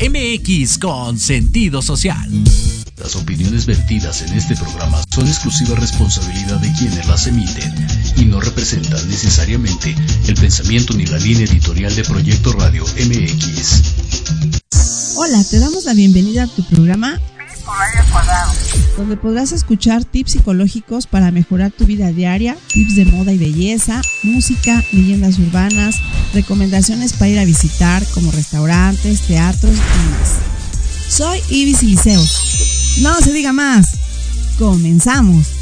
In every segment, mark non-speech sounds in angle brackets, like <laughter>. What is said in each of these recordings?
MX con sentido social. Las opiniones vertidas en este programa son exclusiva responsabilidad de quienes las emiten y no representan necesariamente el pensamiento ni la línea editorial de Proyecto Radio MX. Hola, te damos la bienvenida a tu programa donde podrás escuchar tips psicológicos para mejorar tu vida diaria, tips de moda y belleza, música, leyendas urbanas, recomendaciones para ir a visitar como restaurantes, teatros y más. Soy Ibis Liceo. No se diga más. Comenzamos.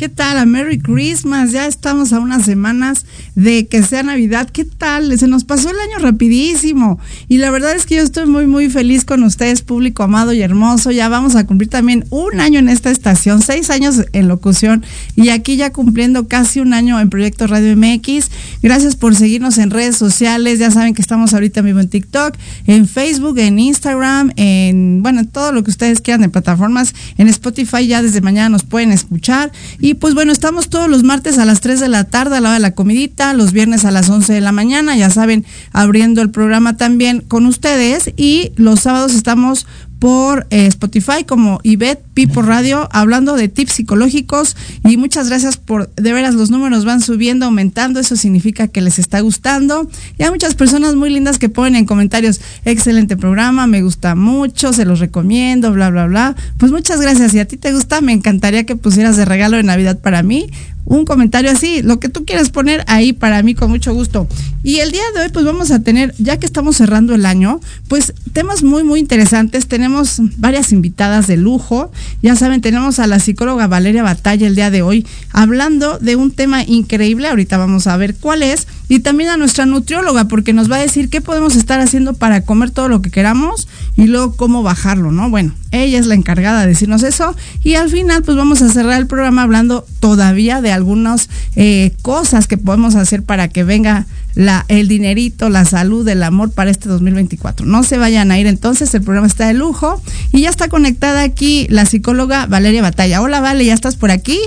¿Qué tal? A Merry Christmas. Ya estamos a unas semanas de que sea Navidad. ¿Qué tal? Se nos pasó el año rapidísimo. Y la verdad es que yo estoy muy, muy feliz con ustedes, público amado y hermoso. Ya vamos a cumplir también un año en esta estación, seis años en locución y aquí ya cumpliendo casi un año en Proyecto Radio MX. Gracias por seguirnos en redes sociales. Ya saben que estamos ahorita vivo en TikTok, en Facebook, en Instagram, en, bueno, en todo lo que ustedes quieran de plataformas. En Spotify ya desde mañana nos pueden escuchar. Y y pues bueno, estamos todos los martes a las 3 de la tarde a la hora de la comidita, los viernes a las 11 de la mañana, ya saben, abriendo el programa también con ustedes. Y los sábados estamos por eh, Spotify como Ivette Pipo Radio, hablando de tips psicológicos. Y muchas gracias por, de veras, los números van subiendo, aumentando. Eso significa que les está gustando. Y hay muchas personas muy lindas que ponen en comentarios, excelente programa, me gusta mucho, se los recomiendo, bla, bla, bla. Pues muchas gracias. Si a ti te gusta, me encantaría que pusieras de regalo de Navidad para mí un comentario así, lo que tú quieras poner ahí para mí con mucho gusto. Y el día de hoy pues vamos a tener, ya que estamos cerrando el año, pues temas muy muy interesantes. Tenemos varias invitadas de lujo. Ya saben, tenemos a la psicóloga Valeria Batalla el día de hoy hablando de un tema increíble. Ahorita vamos a ver cuál es. Y también a nuestra nutrióloga porque nos va a decir qué podemos estar haciendo para comer todo lo que queramos y luego cómo bajarlo, ¿no? Bueno, ella es la encargada de decirnos eso. Y al final pues vamos a cerrar el programa hablando todavía de algunas eh, cosas que podemos hacer para que venga la, el dinerito, la salud, el amor para este 2024. No se vayan a ir entonces, el programa está de lujo y ya está conectada aquí la psicóloga Valeria Batalla. Hola Vale, ¿ya estás por aquí?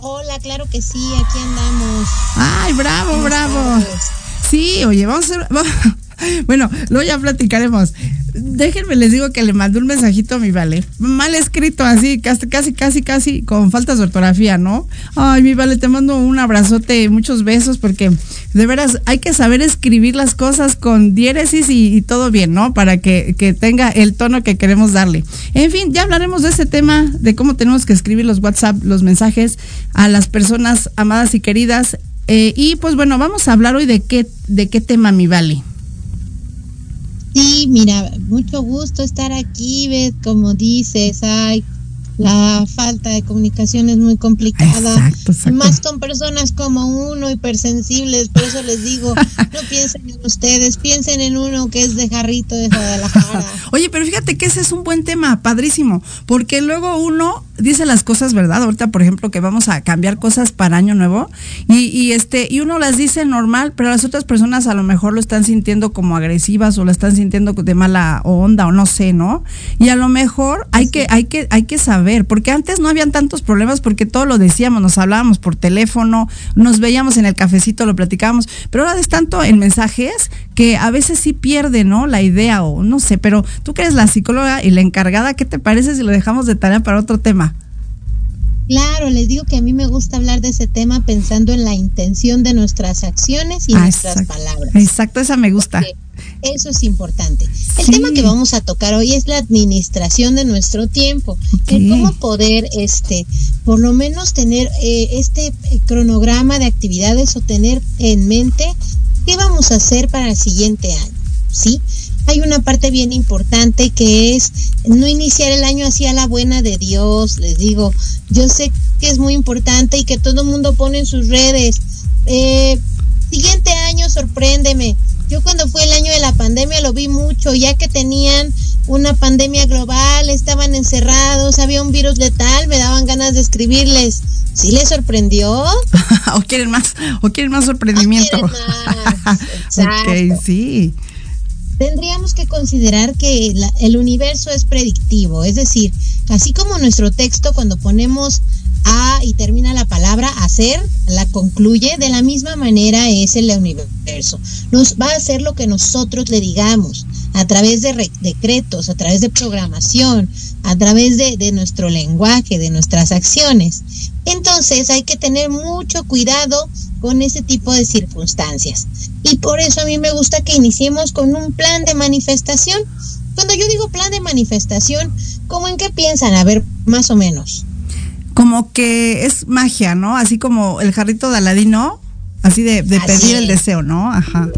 Hola, claro que sí, aquí andamos. Ay, bravo, bravo. Sí, oye, vamos a. Bueno, luego ya platicaremos. Déjenme, les digo que le mandé un mensajito a mi Vale. Mal escrito, así, casi, casi, casi, con faltas de ortografía, ¿no? Ay, mi Vale, te mando un abrazote muchos besos porque de veras hay que saber escribir las cosas con diéresis y, todo bien, ¿no? Para que, que, tenga el tono que queremos darle. En fin, ya hablaremos de ese tema, de cómo tenemos que escribir los WhatsApp, los mensajes a las personas amadas y queridas. Eh, y pues bueno, vamos a hablar hoy de qué, de qué tema, mi Vale. Sí, mira, mucho gusto estar aquí, ves, como dices, ay, la falta de comunicación es muy complicada, más con personas como uno, hipersensibles, por eso les digo, <laughs> no piensen en ustedes, piensen en uno que es de jarrito de Guadalajara. <laughs> Oye, pero fíjate que ese es un buen tema, padrísimo, porque luego uno dice las cosas, ¿verdad? Ahorita, por ejemplo, que vamos a cambiar cosas para año nuevo y, y este y uno las dice normal, pero las otras personas a lo mejor lo están sintiendo como agresivas o lo están sintiendo de mala onda o no sé, ¿no? Y a lo mejor hay que hay que hay que saber porque antes no habían tantos problemas porque todo lo decíamos, nos hablábamos por teléfono, nos veíamos en el cafecito, lo platicábamos, pero ahora es tanto en mensajes que a veces sí pierde, ¿no? La idea o no sé, pero tú que eres la psicóloga y la encargada, ¿qué te parece si lo dejamos de tarea para otro tema? Claro, les digo que a mí me gusta hablar de ese tema pensando en la intención de nuestras acciones y ah, nuestras palabras. Exacto, esa me gusta. eso es importante. El tema que vamos a tocar hoy es la administración de nuestro tiempo. cómo poder, este, por lo menos tener eh, este eh, cronograma de actividades o tener en mente qué vamos a hacer para el siguiente año. ¿Sí? Hay una parte bien importante que es no iniciar el año así a la buena de Dios, les digo, yo sé que es muy importante y que todo el mundo pone en sus redes, eh, siguiente año sorpréndeme. Yo cuando fue el año de la pandemia lo vi mucho, ya que tenían una pandemia global, estaban encerrados, había un virus letal, me daban ganas de escribirles. ¿Sí les sorprendió? <laughs> o quieren más, o quieren más sorprendimiento. más. <laughs> ok, sí. Tendríamos que considerar que el universo es predictivo, es decir, así como nuestro texto cuando ponemos a y termina la palabra hacer, la concluye, de la misma manera es el universo. Nos va a hacer lo que nosotros le digamos a través de decretos, a través de programación, a través de, de nuestro lenguaje, de nuestras acciones. Entonces hay que tener mucho cuidado con ese tipo de circunstancias. Y por eso a mí me gusta que iniciemos con un plan de manifestación. Cuando yo digo plan de manifestación, ¿cómo en qué piensan? A ver, más o menos. Como que es magia, ¿no? Así como el jarrito de Aladino, así de, pedir el deseo, ¿no? Ajá.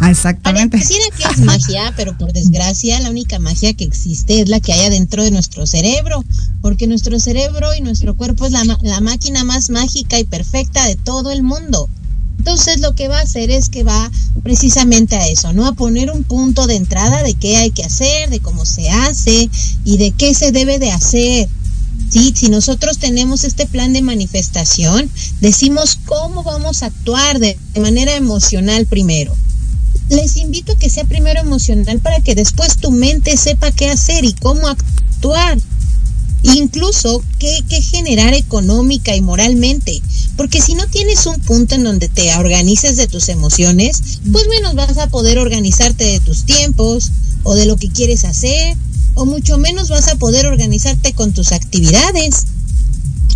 Ah, exactamente. Pareciera que es <laughs> magia, pero por desgracia la única magia que existe es la que hay adentro de nuestro cerebro, porque nuestro cerebro y nuestro cuerpo es la, la máquina más mágica y perfecta de todo el mundo. Entonces lo que va a hacer es que va precisamente a eso, ¿no? A poner un punto de entrada de qué hay que hacer, de cómo se hace y de qué se debe de hacer. Sí, si nosotros tenemos este plan de manifestación, decimos cómo vamos a actuar de manera emocional primero les invito a que sea primero emocional para que después tu mente sepa qué hacer y cómo actuar. Incluso qué, generar económica y moralmente. Porque si no tienes un punto en donde te organices de tus emociones, pues menos vas a poder organizarte de tus tiempos o de lo que quieres hacer, o mucho menos vas a poder organizarte con tus actividades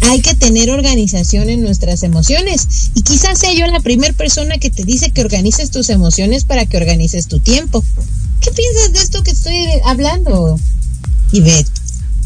hay que tener organización en nuestras emociones. Y quizás sea yo la primera persona que te dice que organices tus emociones para que organices tu tiempo. ¿Qué piensas de esto que estoy hablando, Ivette?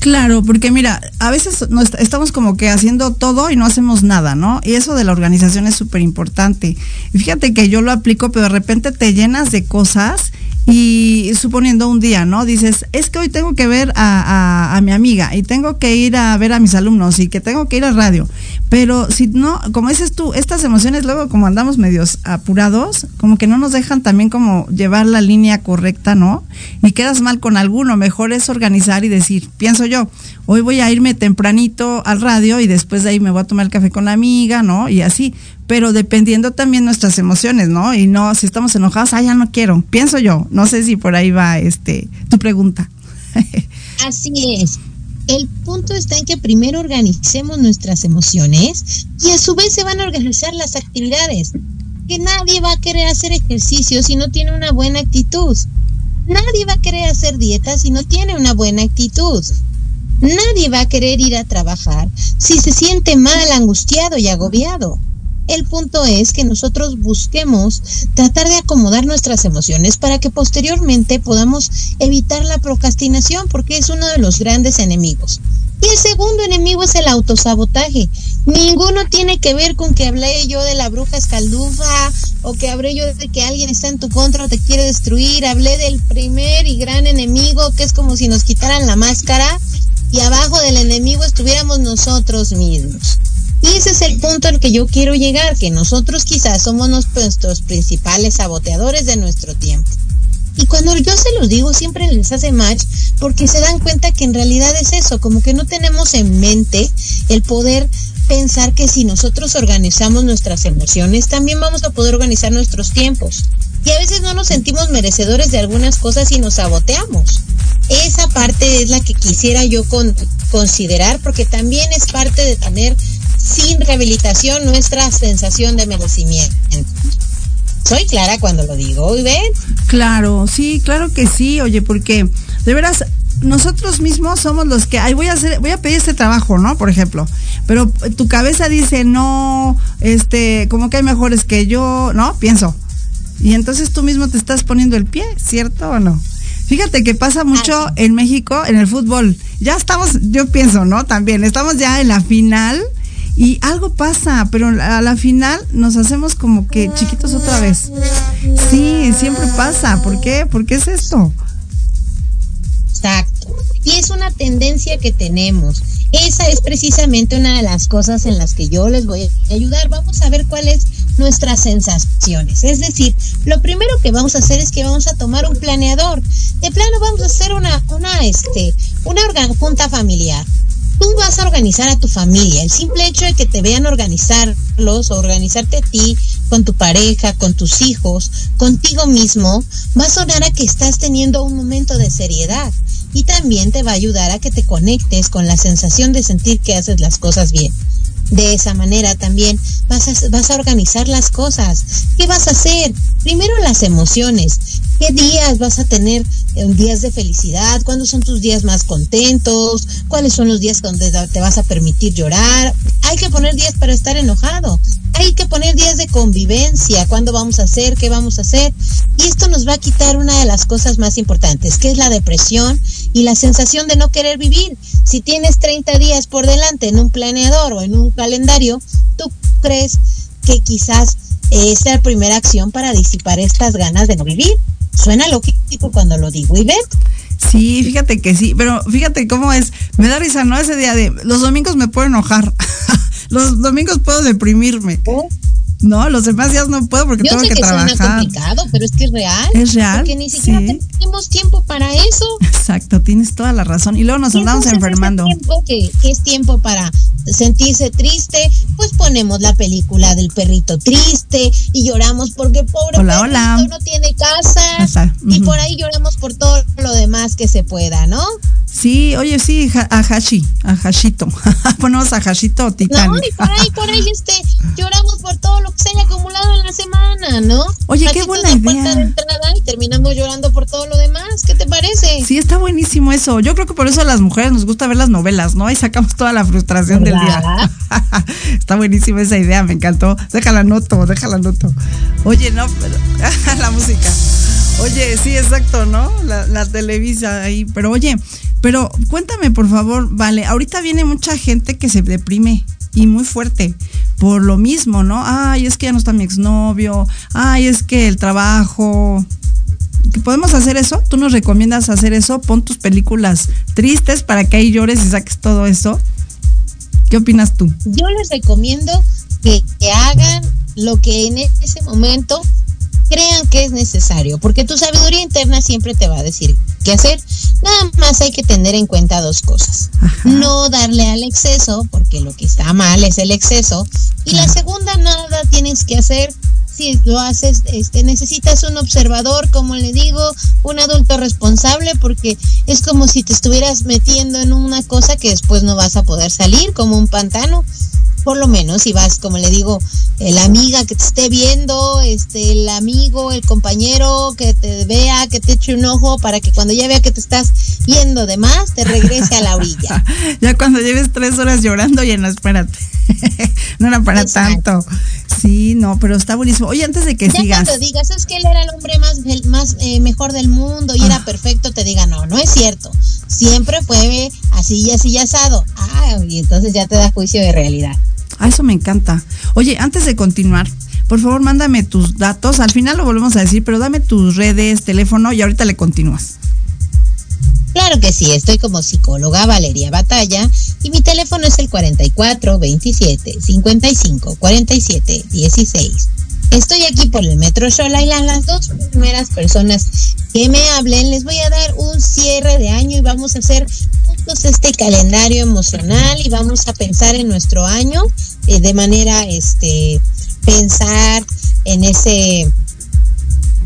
Claro, porque mira, a veces estamos como que haciendo todo y no hacemos nada, ¿no? Y eso de la organización es súper importante. Fíjate que yo lo aplico, pero de repente te llenas de cosas y suponiendo un día, ¿no? Dices, es que hoy tengo que ver a, a, mi amiga y tengo que ir a ver a mis alumnos y que tengo que ir a radio. Pero si no, como dices tú, estas emociones luego como andamos medios apurados, como que no nos dejan también como llevar la línea correcta, ¿no? Y quedas mal con alguno. Mejor es organizar y decir, pienso yo, hoy voy a irme tempranito al radio y después de ahí me voy a tomar el café con la amiga, ¿no? Y así pero dependiendo también nuestras emociones, ¿no? Y no, si estamos enojados, ah, ya no quiero, pienso yo, no sé si por ahí va este tu pregunta. <laughs> Así es. El punto está en que primero organicemos nuestras emociones y a su vez se van a organizar las actividades. Que nadie va a querer hacer ejercicio si no tiene una buena actitud. Nadie va a querer hacer dieta si no tiene una buena actitud. Nadie va a querer ir a trabajar si se siente mal, angustiado y agobiado. El punto es que nosotros busquemos tratar de acomodar nuestras emociones para que posteriormente podamos evitar la procrastinación, porque es uno de los grandes enemigos. Y el segundo enemigo es el autosabotaje. Ninguno tiene que ver con que hablé yo de la bruja escaldufa o que hablé yo de que alguien está en tu contra o te quiere destruir. Hablé del primer y gran enemigo que es como si nos quitaran la máscara y abajo del enemigo estuviéramos nosotros mismos. Y ese es el punto al que yo quiero llegar, que nosotros quizás somos nuestros principales saboteadores de nuestro tiempo. Y cuando yo se los digo, siempre les hace match porque se dan cuenta que en realidad es eso, como que no tenemos en mente el poder pensar que si nosotros organizamos nuestras emociones, también vamos a poder organizar nuestros tiempos. Y a veces no nos sentimos merecedores de algunas cosas y nos saboteamos. Esa parte es la que quisiera yo con, considerar porque también es parte de tener sin rehabilitación nuestra sensación de merecimiento. Soy clara cuando lo digo, ¿y ven? Claro, sí, claro que sí, oye, porque de veras nosotros mismos somos los que, ay, voy a hacer, voy a pedir este trabajo, ¿no? Por ejemplo, pero tu cabeza dice, no, este, como que hay mejores que yo, ¿no? Pienso. Y entonces tú mismo te estás poniendo el pie, ¿cierto o no? Fíjate que pasa mucho en México en el fútbol. Ya estamos, yo pienso, ¿no? También estamos ya en la final y algo pasa, pero a la final nos hacemos como que chiquitos otra vez. Sí, siempre pasa. ¿Por qué? ¿Por qué es esto? Exacto. Y es una tendencia que tenemos. Esa es precisamente una de las cosas en las que yo les voy a ayudar. Vamos a ver cuáles nuestras sensaciones. Es decir, lo primero que vamos a hacer es que vamos a tomar un planeador. De plano vamos a hacer una, una, este, una junta familiar tú vas a organizar a tu familia. El simple hecho de que te vean organizarlos o organizarte a ti con tu pareja, con tus hijos, contigo mismo, va a sonar a que estás teniendo un momento de seriedad y también te va a ayudar a que te conectes con la sensación de sentir que haces las cosas bien. De esa manera también vas a, vas a organizar las cosas. ¿Qué vas a hacer? Primero las emociones. ¿Qué días vas a tener eh, días de felicidad? ¿Cuándo son tus días más contentos? ¿Cuáles son los días donde te vas a permitir llorar? Hay que poner días para estar enojado. Hay que poner días de convivencia. ¿Cuándo vamos a hacer? ¿Qué vamos a hacer? Y esto nos va a quitar una de las cosas más importantes, que es la depresión y la sensación de no querer vivir. Si tienes 30 días por delante en un planeador o en un calendario, ¿tú crees que quizás es la primera acción para disipar estas ganas de no vivir? Suena lógico cuando lo digo, ¿y ven? Sí, fíjate que sí, pero fíjate cómo es. Me da risa, ¿no? Ese día de los domingos me puedo enojar. <laughs> los domingos puedo deprimirme. No, los demás días no puedo porque tengo que, que trabajar. Es complicado, pero es que es real. Es real. Porque ni siquiera tenemos tiempo para eso. Exacto, tienes toda la razón. Y luego nos andamos enfermando. tiempo que, es tiempo para sentirse triste, pues ponemos la película del perrito triste y lloramos porque pobre hola, perrito no tiene casa. Y por ahí lloramos por todo lo demás que se pueda, ¿no? Sí, oye, sí, a Hashi, a Hashito. <laughs> Ponemos a Hashito Titán. No, y por ahí, por ahí, este, <laughs> lloramos por todo lo que se haya acumulado en la semana, ¿no? Oye, qué buena idea. De entrada y terminamos llorando por todo lo demás. ¿Qué te parece? Sí, está buenísimo eso. Yo creo que por eso a las mujeres nos gusta ver las novelas, ¿no? Ahí sacamos toda la frustración del día. <laughs> está buenísima esa idea, me encantó. Déjala noto, déjala noto. Oye, no, pero <laughs> la música. Oye, sí, exacto, ¿no? La, la televisa ahí. Pero oye, pero cuéntame, por favor, vale, ahorita viene mucha gente que se deprime y muy fuerte por lo mismo, ¿no? Ay, es que ya no está mi exnovio, ay, es que el trabajo. ¿Podemos hacer eso? ¿Tú nos recomiendas hacer eso? Pon tus películas tristes para que ahí llores y saques todo eso. ¿Qué opinas tú? Yo les recomiendo que, que hagan lo que en ese momento crean que es necesario, porque tu sabiduría interna siempre te va a decir qué hacer. Nada más hay que tener en cuenta dos cosas. No darle al exceso, porque lo que está mal es el exceso. Y la segunda, nada tienes que hacer. Si lo haces, este, necesitas un observador, como le digo, un adulto responsable, porque es como si te estuvieras metiendo en una cosa que después no vas a poder salir, como un pantano por lo menos si vas, como le digo, la amiga que te esté viendo, este, el amigo, el compañero que te vea, que te eche un ojo para que cuando ya vea que te estás yendo de más, te regrese a la orilla. <laughs> ya cuando lleves tres horas llorando, ya no, espérate. <laughs> no era para tanto. Sí, no, pero está buenísimo. Oye, antes de que ya sigas. cuando digas, es que él era el hombre más, más eh, mejor del mundo y era ah. perfecto, te diga, no, no es cierto. Siempre fue así y así y asado. Ah, y entonces ya te da juicio de realidad. Ah, eso me encanta. Oye, antes de continuar, por favor, mándame tus datos. Al final lo volvemos a decir, pero dame tus redes, teléfono y ahorita le continúas. Claro que sí, estoy como psicóloga Valeria Batalla y mi teléfono es el 44 27 55 47 16. Estoy aquí por el Metro Shola y las dos primeras personas que me hablen les voy a dar un cierre de año y vamos a hacer juntos este calendario emocional y vamos a pensar en nuestro año eh, de manera este pensar en ese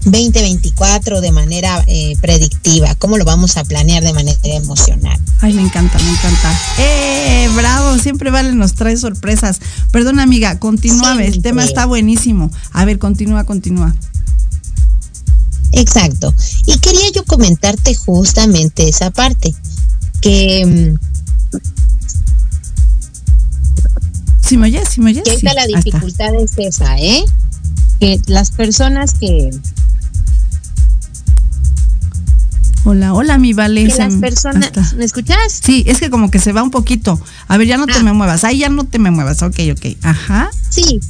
2024 de manera eh, predictiva? ¿Cómo lo vamos a planear de manera emocional? Ay, me encanta, me encanta. ¡Eh! Bravo, siempre Vale nos trae sorpresas. Perdón, amiga, continúa, el tema está buenísimo. A ver, continúa, continúa. Exacto. Y quería yo comentarte justamente esa parte, que... Si me oyes, si me oyes. Que la dificultad es esa, ¿eh? Que las personas que Hola, hola, mi Vale. Que las personas, ¿me escuchas? Sí, es que como que se va un poquito. A ver, ya no te ah. me muevas. Ahí ya no te me muevas. Ok, ok. Ajá. Sí,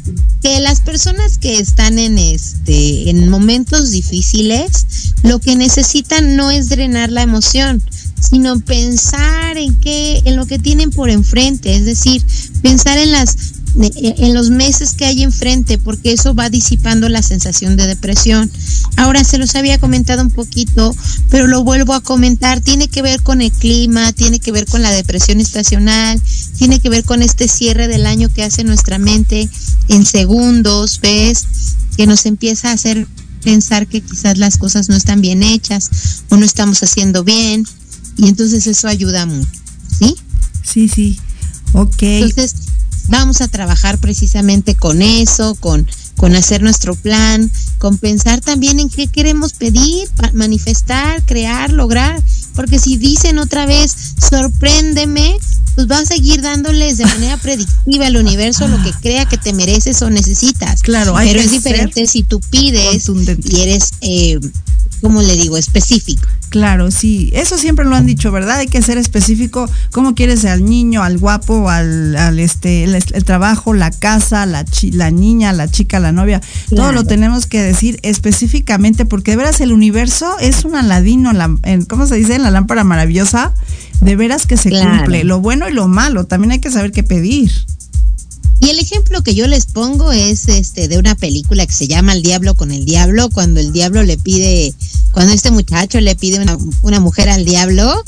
que las personas que están en este, en momentos difíciles, lo que necesitan no es drenar la emoción, sino pensar en qué, en lo que tienen por enfrente, es decir, pensar en las en los meses que hay enfrente, porque eso va disipando la sensación de depresión. Ahora se los había comentado un poquito, pero lo vuelvo a comentar, tiene que ver con el clima, tiene que ver con la depresión estacional, tiene que ver con este cierre del año que hace nuestra mente en segundos, ¿ves? Que nos empieza a hacer pensar que quizás las cosas no están bien hechas o no estamos haciendo bien y entonces eso ayuda mucho, ¿sí? Sí, sí. Ok. Entonces, vamos a trabajar precisamente con eso, con con hacer nuestro plan, con pensar también en qué queremos pedir, manifestar, crear, lograr, porque si dicen otra vez, sorpréndeme, pues va a seguir dándoles de manera predictiva al universo lo que crea que te mereces o necesitas. Claro, pero es diferente si tú pides y eres, eh, ¿cómo le digo?, específico. Claro, sí, eso siempre lo han dicho, ¿verdad? Hay que ser específico, cómo quieres al niño, al guapo, al, al este, el, trabajo, la casa, la, la niña, la chica, la novia, todo lo tenemos que decir específicamente, porque de veras el universo es un aladino, la, en, ¿cómo se dice? En la lámpara maravillosa, de veras que se cumple, lo bueno y lo malo, también hay que saber qué pedir. Y el ejemplo que yo les pongo es este de una película que se llama El diablo con el diablo, cuando el diablo le pide, cuando este muchacho le pide una, una mujer al diablo,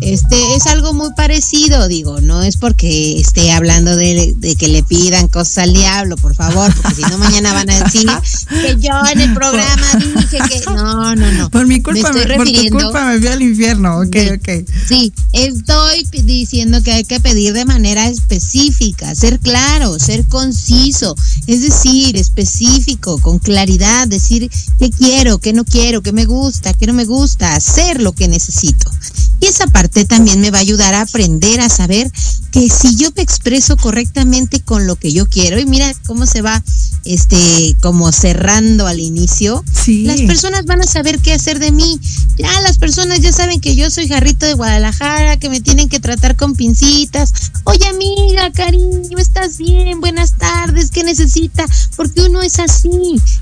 este es algo muy parecido, digo, no es porque esté hablando de, que le pidan cosas al diablo, por favor, porque si no mañana van a decir que yo en el programa dije que <laughs> no, no, no. Por mi culpa, me, por tu culpa me fui al infierno, ok, ok. Sí, estoy diciendo que hay que pedir de manera específica, ser claro, ser conciso, es decir, específico, con claridad, decir qué quiero, qué no quiero, qué me gusta, qué no me gusta, hacer lo que necesito. Y esa parte también me va a ayudar a aprender a saber que si yo me expreso correctamente con lo que yo quiero, y mira cómo se va este como cerrando al inicio, las personas van a saber qué hacer de mí. Ya las personas ya saben que yo soy jarrito de Guadalajara, que me tienen que tratar con pincitas. Oye amiga, cariño, ¿estás bien? Buenas tardes, ¿qué necesita? Porque uno es así.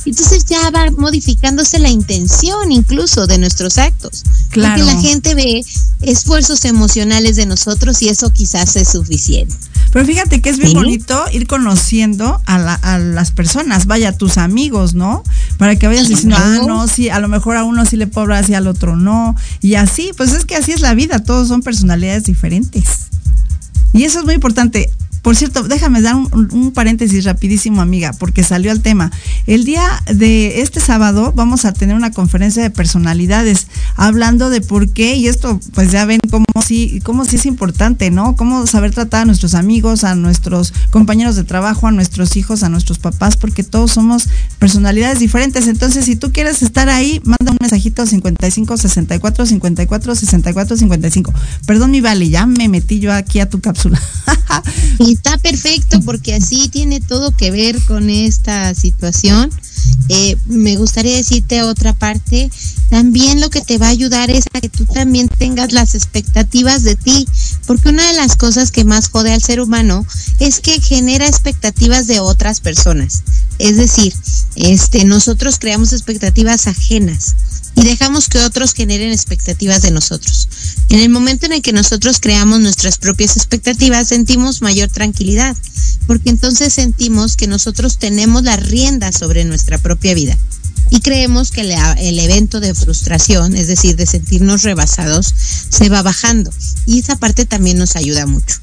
Entonces ya va modificándose la intención incluso de nuestros actos. Claro. Porque la gente ve esfuerzos emocionales de nosotros y eso quizás es suficiente. Pero fíjate que es bien bonito ir conociendo a, las personas, vaya, tus amigos, ¿no? Para que vayas diciendo, ah, no, sí, a lo mejor a uno sí le puedo hablar así, al otro no. Y así, pues es que así es la vida, todos son personalidades diferentes. Y eso es muy importante. Por cierto, déjame dar un, paréntesis rapidísimo, amiga, porque salió al tema. El día de este sábado vamos a tener una conferencia de personalidades hablando de por qué, y esto pues ya ven cómo sí, cómo sí es importante, ¿no? Cómo saber tratar a nuestros amigos, a nuestros compañeros de trabajo, a nuestros hijos, a nuestros papás, porque todos somos personalidades diferentes. Entonces, si tú quieres estar ahí, manda un mensajito 55 64 54 64 55. Perdón, mi vale, ya me metí yo aquí a tu cápsula. <laughs> está perfecto porque así tiene todo que ver con esta situación. Eh, me gustaría decirte otra parte, también lo que te va a ayudar es a que tú también tengas las expectativas de ti, porque una de las cosas que más jode al ser humano es que genera expectativas de otras personas. Es decir, este, nosotros creamos expectativas ajenas y dejamos que otros generen expectativas de nosotros. En el momento en el que nosotros creamos nuestras propias expectativas, sentimos mayor tranquilidad, porque entonces sentimos que nosotros tenemos la rienda sobre nuestra propia vida. Y creemos que el evento de frustración, es decir, de sentirnos rebasados, se va bajando. Y esa parte también nos ayuda mucho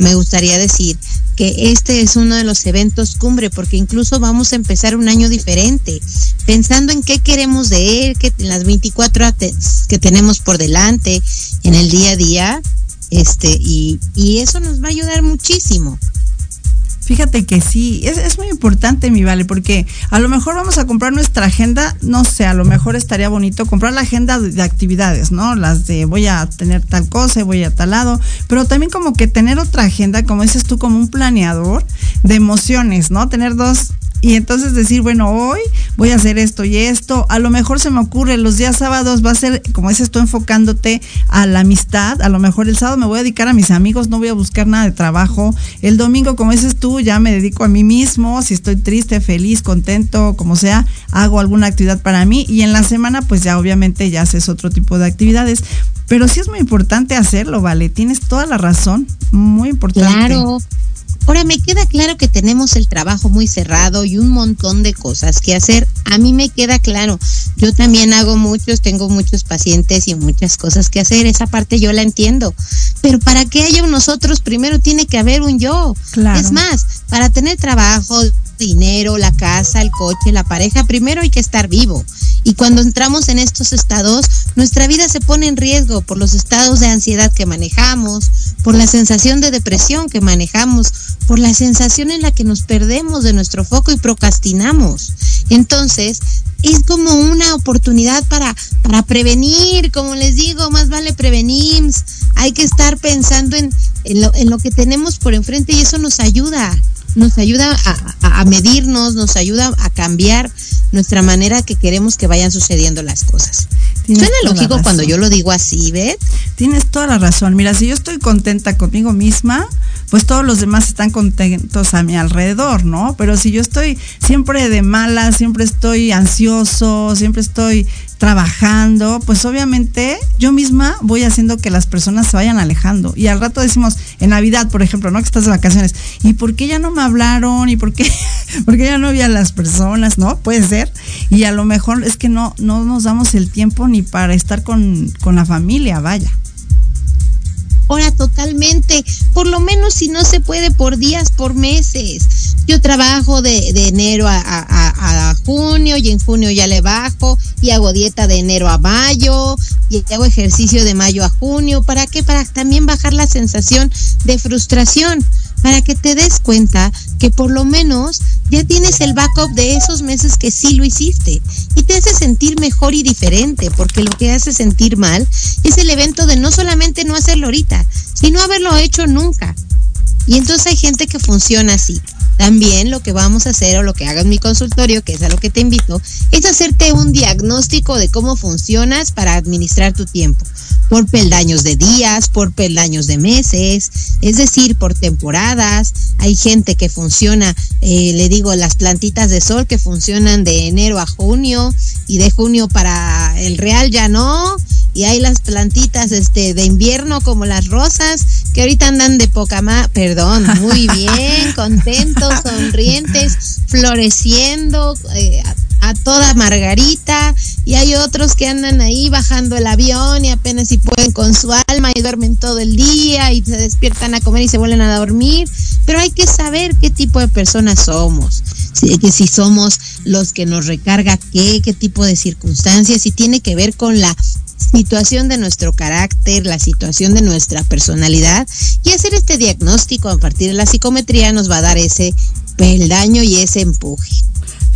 me gustaría decir que este es uno de los eventos cumbre, porque incluso vamos a empezar un año diferente, pensando en qué queremos de él, que en las 24 que tenemos por delante, en el día a día, este, y, y eso nos va a ayudar muchísimo. Fíjate que sí, es, muy importante, mi vale, porque a lo mejor vamos a comprar nuestra agenda, no sé, a lo mejor estaría bonito comprar la agenda de, actividades, ¿no? Las de voy a tener tal cosa, voy a tal lado, pero también como que tener otra agenda, como dices tú, como un planeador de emociones, ¿no? Tener dos y entonces decir, bueno, hoy voy a hacer esto y esto, a lo mejor se me ocurre, los días sábados va a ser, como dices tú, enfocándote a la amistad, a lo mejor el sábado me voy a dedicar a mis amigos, no voy a buscar nada de trabajo, el domingo, como dices tú, ya me dedico a mí mismo, si estoy triste, feliz, contento, como sea, hago alguna actividad para mí. Y en la semana pues ya obviamente ya haces otro tipo de actividades, pero sí es muy importante hacerlo, ¿vale? Tienes toda la razón, muy importante. Claro. Ahora me queda claro que tenemos el trabajo muy cerrado y un montón de cosas que hacer. A mí me queda claro. Yo también hago muchos, tengo muchos pacientes y muchas cosas que hacer, esa parte yo la entiendo. Pero para que haya un nosotros, primero tiene que haber un yo. Es más, para tener trabajo, dinero, la casa, el coche, la pareja, primero hay que estar vivo. Y cuando entramos en estos estados, nuestra vida se pone en riesgo por los estados de ansiedad que manejamos, por la sensación de depresión que manejamos, por la sensación en la que nos perdemos de nuestro foco y procrastinamos. Entonces, es como una oportunidad para, para prevenir, como les digo, más vale prevenir. Hay que estar pensando en, en, lo, que tenemos por enfrente y eso nos ayuda nos ayuda a, medirnos, nos ayuda a cambiar nuestra manera que queremos que vayan sucediendo las cosas. Suena lógico cuando yo lo digo así, ¿ves? Tienes toda la razón. Mira, si yo estoy contenta conmigo misma, pues todos los demás están contentos a mi alrededor, ¿no? Pero si yo estoy siempre de mala, siempre estoy ansioso, siempre estoy trabajando, pues obviamente yo misma voy haciendo que las personas se vayan alejando. Y al rato decimos, en Navidad, por ejemplo, ¿no? Que estás de vacaciones, ¿y por qué ya no me hablaron? ¿Y por qué, <laughs> por qué ya no vi a las personas? ¿No? Puede ser. Y a lo mejor es que no, no nos damos el tiempo ni para estar con, con la familia, vaya. Ahora totalmente, por lo menos si no se puede por días, por meses. Yo trabajo de, enero a, junio y en junio ya le bajo y hago dieta de enero a mayo y hago ejercicio de mayo a junio. ¿Para qué? Para también bajar la sensación de frustración para que te des cuenta que por lo menos ya tienes el backup de esos meses que sí lo hiciste y te hace sentir mejor y diferente, porque lo que hace sentir mal es el evento de no solamente no hacerlo ahorita, sino haberlo hecho nunca. Y entonces hay gente que funciona así. También lo que vamos a hacer o lo que haga en mi consultorio, que es a lo que te invito, es hacerte un diagnóstico de cómo funcionas para administrar tu tiempo por peldaños de días, por peldaños de meses, es decir, por temporadas. Hay gente que funciona, eh, le digo, las plantitas de sol que funcionan de enero a junio y de junio para el real ya no. Y hay las plantitas este, de invierno como las rosas que ahorita andan de poca más, perdón, muy <laughs> bien, contentos, sonrientes, floreciendo. Eh, a toda margarita y hay otros que andan ahí bajando el avión y apenas si pueden con su alma y duermen todo el día y se despiertan a comer y se vuelven a dormir, pero hay que saber qué tipo de personas somos, si, que si somos los que nos recarga qué, qué tipo de circunstancias y tiene que ver con la situación de nuestro carácter, la situación de nuestra personalidad y hacer este diagnóstico a partir de la psicometría nos va a dar ese peldaño y ese empuje.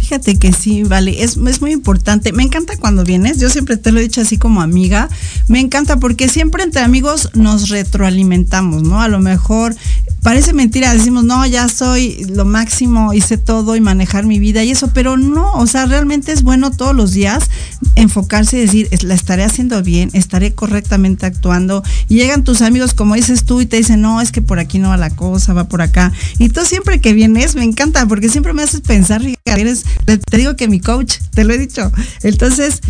Fíjate que sí, vale, es, es, muy importante. Me encanta cuando vienes, yo siempre te lo he dicho así como amiga, me encanta porque siempre entre amigos nos retroalimentamos, ¿no? A lo mejor parece mentira, decimos, no, ya soy lo máximo, hice todo y manejar mi vida y eso, pero no, o sea, realmente es bueno todos los días enfocarse y decir, la estaré haciendo bien, estaré correctamente actuando. Y llegan tus amigos, como dices tú, y te dicen, no, es que por aquí no va la cosa, va por acá. Y tú siempre que vienes, me encanta, porque siempre me haces pensar, eres, te digo que mi coach, te lo he dicho. Entonces,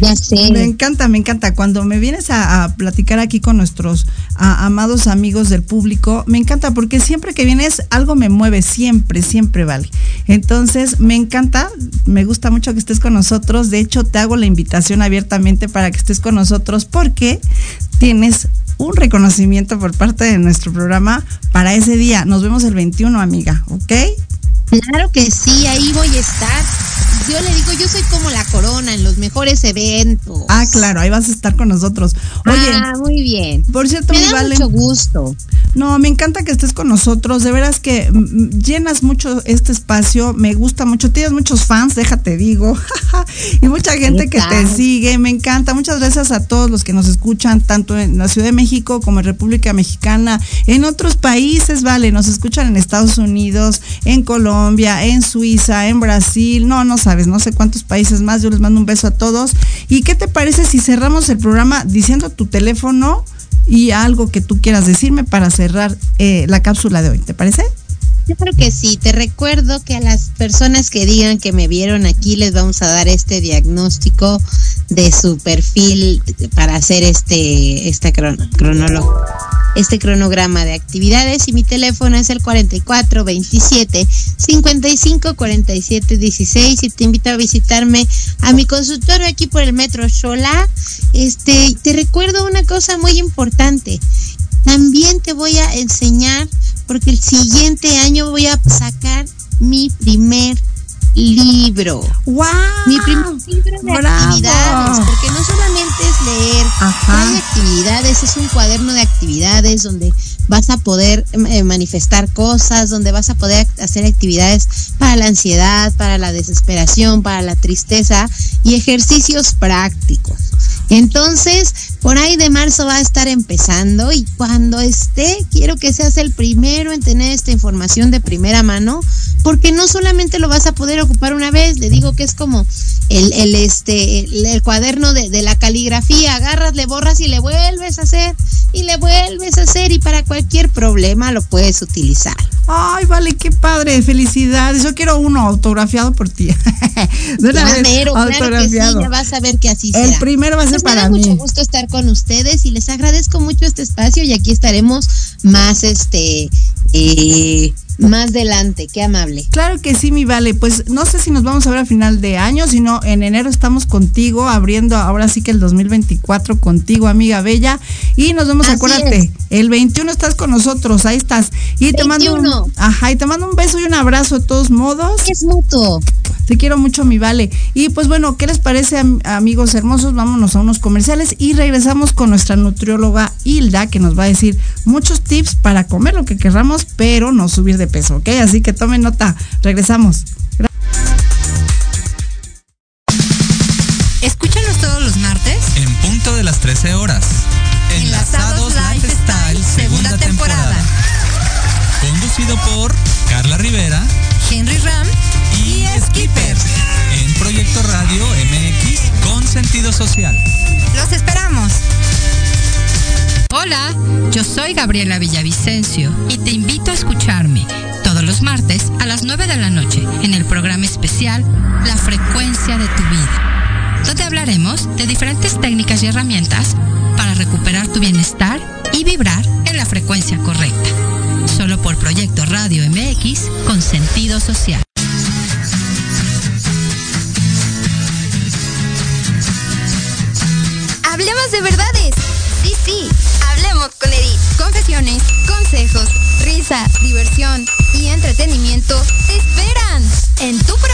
me encanta, me encanta. Cuando me vienes a, platicar aquí con nuestros amados amigos del público, me encanta porque siempre que vienes algo me mueve, siempre, siempre vale. Entonces, me encanta, me gusta mucho que estés con nosotros. De hecho, te hago la invitación abiertamente para que estés con nosotros porque tienes un reconocimiento por parte de nuestro programa para ese día. Nos vemos el 21, amiga, ¿ok? Claro que sí, ahí voy a estar yo le digo, yo soy como la corona en los mejores eventos. Ah, claro, ahí vas a estar con nosotros. Oye, ah, muy bien. Por cierto, me da mucho gusto. No, me encanta que estés con nosotros. De veras que mm, mm, llenas mucho este espacio. Me gusta mucho. Tienes muchos fans, déjate digo. <laughs> y mucha gente que te sigue. Me encanta. Muchas gracias a todos los que nos escuchan, tanto en la Ciudad de México como en República Mexicana, en otros países, vale. Nos escuchan en Estados Unidos, en Colombia, en Suiza, en Brasil. No, no sabes no sé cuántos países más. Yo les mando un beso a todos. ¿Y qué te parece si cerramos el programa diciendo tu teléfono y algo que tú quieras decirme para cerrar eh, la cápsula de hoy? ¿Te parece? Yo creo que sí. Te recuerdo que a las personas que digan que me vieron aquí les vamos a dar este diagnóstico de su perfil para hacer este, este cronólogo. Este cronograma de actividades y mi teléfono es el 44 27 55 47 16 y te invito a visitarme a mi consultorio aquí por el metro Xola. Este, te recuerdo una cosa muy importante. También te voy a enseñar porque el siguiente año voy a sacar mi primer libro. ¡Wow! Mi primer libro de actividades, porque no solamente es leer, hay actividades, es un cuaderno de actividades donde vas a poder eh, manifestar cosas, donde vas a poder hacer actividades para la ansiedad, para la desesperación, para la tristeza y ejercicios prácticos. Entonces, por ahí de marzo va a estar empezando y cuando esté, quiero que seas el primero en tener esta información de primera mano, porque no solamente lo vas a poder ocupar una vez, le digo que es como el, el este, el, cuaderno de, de, la caligrafía, agarras, le borras y le vuelves a hacer, y le vuelves a hacer, y para cualquier problema lo puedes utilizar. Ay, vale, qué padre, felicidades. Yo quiero uno autografiado por ti. <laughs> de una vez, autografiado. ya vas a ver que así será. El primero va a ser pues para me da mucho gusto estar con ustedes y les agradezco mucho este espacio y aquí estaremos más este eh, más adelante, qué amable. Claro que sí, mi vale. Pues no sé si nos vamos a ver a final de año, sino en enero estamos contigo, abriendo ahora sí que el 2024 contigo, amiga bella. Y nos vemos, acuérdate, el 21 estás con nosotros, ahí estás. Y te mando un, ajá, y te mando un beso y un abrazo de todos modos. Es mutuo. Te quiero mucho, mi vale. Y pues bueno, ¿qué les parece, amigos hermosos? Vámonos a unos comerciales y regresamos con nuestra nutrióloga Hilda, que nos va a decir muchos tips para comer lo que querramos, pero no subir de peso, ¿ok? Así que tomen nota. Regresamos. Escúchanos todos los martes. En punto de las 13 horas. Enlazados, Lifestyle, segunda, temporada. Conducido por Carla Rivera, Henry Ram y, Skipper. En Proyecto Radio MX con sentido social. Los esperamos. Hola, yo soy Gabriela Villavicencio y te invito a escucharme todos los martes a las 9 de la noche en el programa especial La frecuencia de tu vida, donde hablaremos de diferentes técnicas y herramientas para recuperar tu bienestar y vibrar en la frecuencia correcta. Solo por Proyecto Radio MX con sentido social. Hablemos de verdades. Sí, sí, hablemos con Edith. Confesiones, consejos, risa, diversión y entretenimiento te esperan en tu programa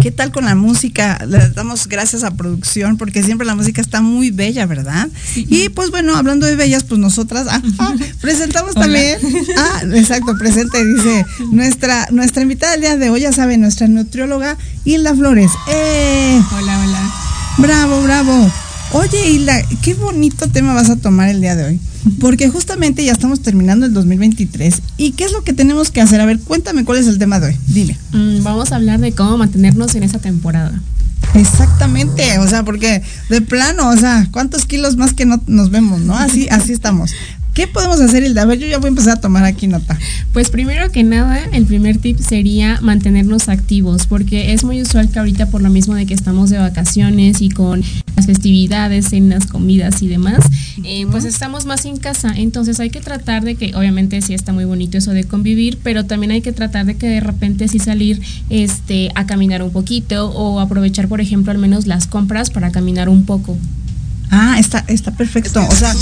¿Qué tal con la música? Le damos gracias a producción porque siempre la música está muy bella, ¿verdad? Y pues bueno, hablando de bellas, pues nosotras ah, ah, presentamos también. Ah, exacto, presente, dice nuestra, nuestra invitada del día de hoy, ya saben, nuestra nutrióloga Hilda Flores. ¡Eh! Hola, hola. Bravo, bravo. Oye, Hilda, qué bonito tema vas a tomar el día de hoy. Porque justamente ya estamos terminando el 2023. ¿Y qué es lo que tenemos que hacer? A ver, cuéntame cuál es el tema de hoy. Dime. Mm, vamos a hablar de cómo mantenernos en esa temporada. Exactamente, o sea, porque de plano, o sea, ¿cuántos kilos más que no nos vemos, no? Así, así estamos. ¿Qué podemos hacer, Hilda? A ver, yo ya voy a empezar a tomar aquí nota. Pues primero que nada, el primer tip sería mantenernos activos, porque es muy usual que ahorita por lo mismo de que estamos de vacaciones y con las festividades, cenas, comidas y demás, eh, pues estamos más en casa. Entonces hay que tratar de que, obviamente sí está muy bonito eso de convivir, pero también hay que tratar de que de repente sí salir este, a caminar un poquito o aprovechar, por ejemplo, al menos las compras para caminar un poco. Ah, está, está perfecto. O sea,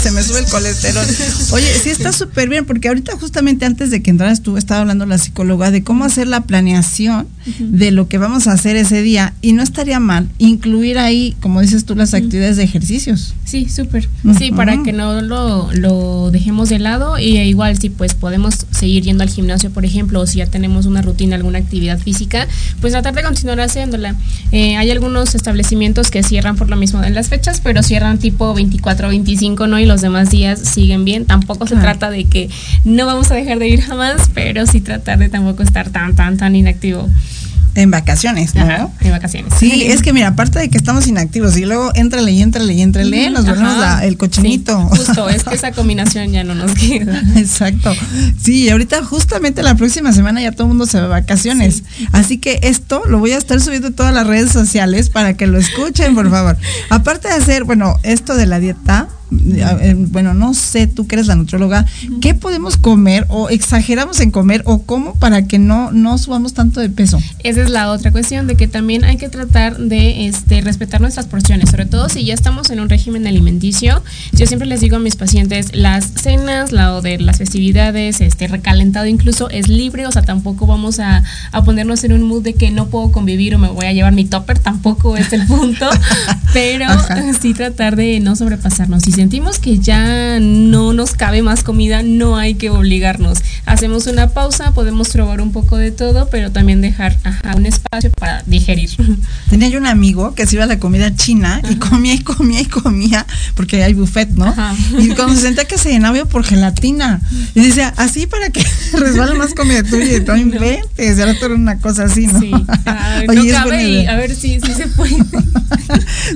se me sube el colesterol. Oye, sí está súper bien, porque ahorita justamente antes de que entraras tú estaba hablando la psicóloga de cómo hacer la planeación de lo que vamos a hacer ese día y no estaría mal incluir ahí, como dices tú, las actividades de ejercicios. Sí, súper. Sí, para que no lo, lo dejemos de lado y igual si pues podemos seguir yendo al gimnasio, por ejemplo, o si ya tenemos una rutina, alguna actividad física, pues tratar de continuar haciéndola. Eh, hay algunos establecimientos que cierran por lo mismo de las fechas, pero cierran tipo 24 25, ¿no? Y los demás días siguen bien. Tampoco se trata de que no vamos a dejar de ir jamás, pero sí tratar de tampoco estar tan, tan, tan inactivo. En vacaciones, ¿no? en vacaciones. Sí, es que mira, aparte de que estamos inactivos y luego entrale y entrale y entrale, nos volvemos el cochinito. justo, es que <laughs> esa combinación ya no nos queda. <laughs> Exacto. Sí, y ahorita justamente la próxima semana ya todo el mundo se va a vacaciones. Así que esto lo voy a estar subiendo en todas las redes sociales para que lo escuchen, por favor. <laughs> Aparte de hacer, bueno, esto de la dieta, bueno, no sé, tú que eres la nutróloga, ¿qué podemos comer o exageramos en comer o cómo para que no, no subamos tanto de peso? Esa es la otra cuestión, de que también hay que tratar de este, respetar nuestras porciones, sobre todo si ya estamos en un régimen alimenticio. Yo siempre les digo a mis pacientes, las cenas, la de las festividades, este recalentado incluso es libre, o sea, tampoco vamos a, a ponernos en un mood de que no puedo convivir o me voy a llevar mi topper, tampoco es el punto, <laughs> pero sí tratar de no sobrepasarnos sentimos que ya no nos cabe más comida, no hay que obligarnos. Hacemos una pausa, podemos probar un poco de todo, pero también dejar un espacio para digerir. <laughs> Tenía yo un amigo que se iba a la comida china y comía y comía y comía, porque hay buffet, ¿no? Y cuando se sentía que se llenaba por gelatina. Y decía, así para que <laughs> resbale más comida tuya y todo <laughs> inventes. Y ahora todo una cosa así, ¿no? Sí. Oye, no cabe a ver si, si se puede.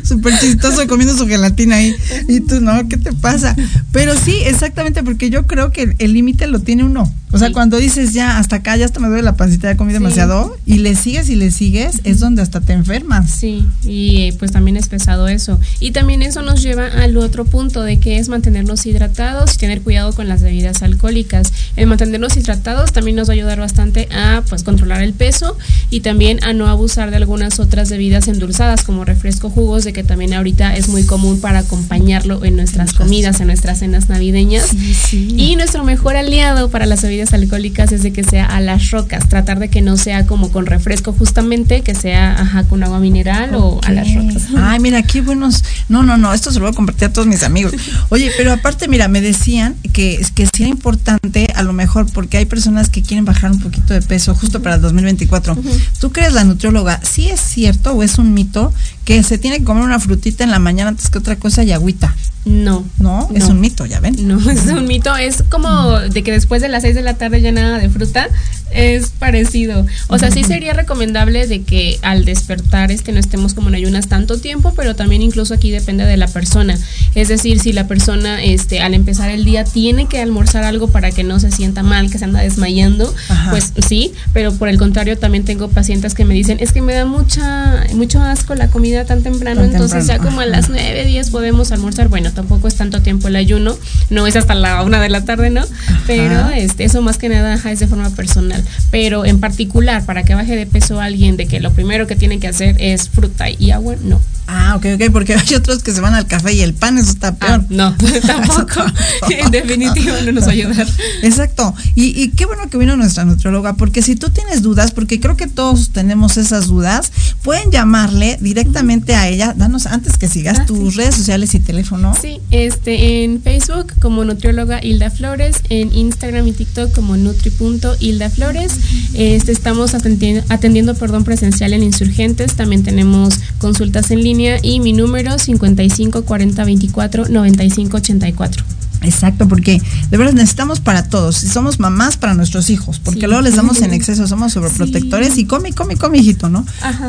Súper chistoso comiendo su gelatina ahí. Y tú, ¿no? ¿Qué te pasa? Pero sí, exactamente, porque yo creo que el límite lo tiene uno. O sea, cuando dices ya hasta acá, ya hasta me duele la pancita, ya comí demasiado, y le sigues y le sigues, es donde hasta te enfermas. Sí, y pues también es pesado eso. Y también eso nos lleva al otro punto de que es mantenernos hidratados y tener cuidado con las bebidas alcohólicas. El mantenernos hidratados también nos va a ayudar bastante a pues controlar el peso y también a no abusar de algunas otras bebidas endulzadas como refresco, jugos, de que también ahorita es muy común para acompañarlo en nuestras comidas, en nuestras cenas navideñas. Y nuestro mejor aliado para las bebidas alcohólicas es de que sea a las rocas, tratar de que no sea como con refresco justamente, que sea ajá, con agua mineral o a las rocas. Ay, mira, qué buenos. No, no, no, esto se lo voy a compartir a todos mis amigos. Oye, pero aparte, mira, me decían que, que sí era importante, a lo mejor, porque hay personas que quieren bajar un poquito de peso justo para el 2024. ¿Tú crees la nutrióloga? ¿Sí es cierto o es un mito que se tiene que comer una frutita en la mañana antes que otra cosa y agüita? No. No, es un mito, ya ven. No, <laughs> es un mito. Es como de que después de las 6 de la tarde ya nada de fruta. Es parecido. O sea, sí sería recomendable de que al despertar este no estemos como en ayunas tanto tiempo, pero también incluso aquí depende de la persona. Es decir, si la persona este al empezar el día tiene que almorzar algo para que no se sienta mal, que se anda desmayando, pues sí, pero por el contrario también tengo pacientes que me dicen, es que me da mucha mucho asco la comida tan temprano, entonces ya como a las 9, 10 podemos almorzar. Bueno, tampoco es tanto tiempo el ayuno, no es hasta la una de la tarde, ¿no? Pero este eso más que nada es de forma personal. Pero en particular, para que baje de peso alguien, de que lo primero que tiene que hacer es fruta y agua, no. Ah, ok, ok, porque hay otros que se van al café y el pan, eso está peor. Ah, no, <laughs> tampoco. <laughs> en definitivo no nos va a ayudar. Exacto. Y, y, qué bueno que vino nuestra nutrióloga, porque si tú tienes dudas, porque creo que todos tenemos esas dudas, pueden llamarle directamente a ella. Danos, antes que sigas, ah, tus redes sociales y teléfono. Sí, este, en Facebook como nutrióloga Hilda Flores, en Instagram y TikTok como nutri.hildaflores. Este, estamos atendiendo, atendiendo perdón, presencial en Insurgentes, también tenemos consultas en línea y mi número 55 40 24 95 84. Exacto, porque de verdad necesitamos para todos. Somos mamás, para nuestros hijos, porque luego les damos en exceso, somos sobreprotectores y come, come, come, hijito, ¿no?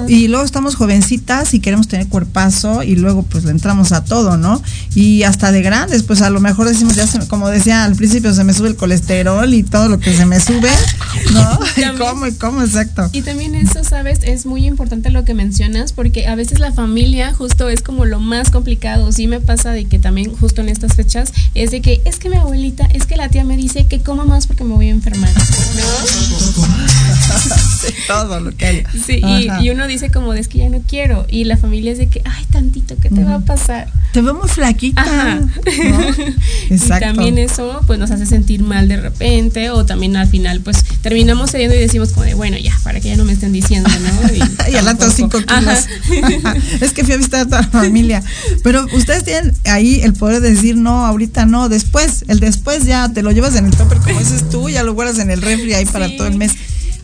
Y luego estamos jovencitas y queremos tener cuerpazo y luego pues le entramos a todo, ¿no? Y hasta de grandes, pues a lo mejor decimos, ya como decía al principio, se me sube el colesterol y todo lo que se me sube, ¿no? <laughs> <laughs> y cómo, y cómo, exacto. Y también eso, ¿sabes? Es muy importante lo que mencionas, porque a veces la familia justo es como lo más complicado. Sí me pasa de que también justo en estas fechas es de que es que mi abuelita, es que la tía me dice que coma más porque me voy a enfermar. <laughs> Todo lo que haya. Sí, y, uno dice como de es que ya no quiero. Y la familia es de que, ay, tantito, ¿qué te va a pasar? Te vemos flaquita. Ajá. <laughs> Exacto. Y también eso pues nos hace sentir mal de repente o también al final pues terminamos cediendo y decimos como de, bueno, ya, para que ya no me estén diciendo, ¿no? Y, <laughs> y al rato cinco kilos. es que fui a visitar a toda la familia. Pero ustedes tienen ahí el poder de decir, no, ahorita no, después. El después ya te lo llevas en el topper como dices tú, ya lo guardas en el refri ahí para todo el mes.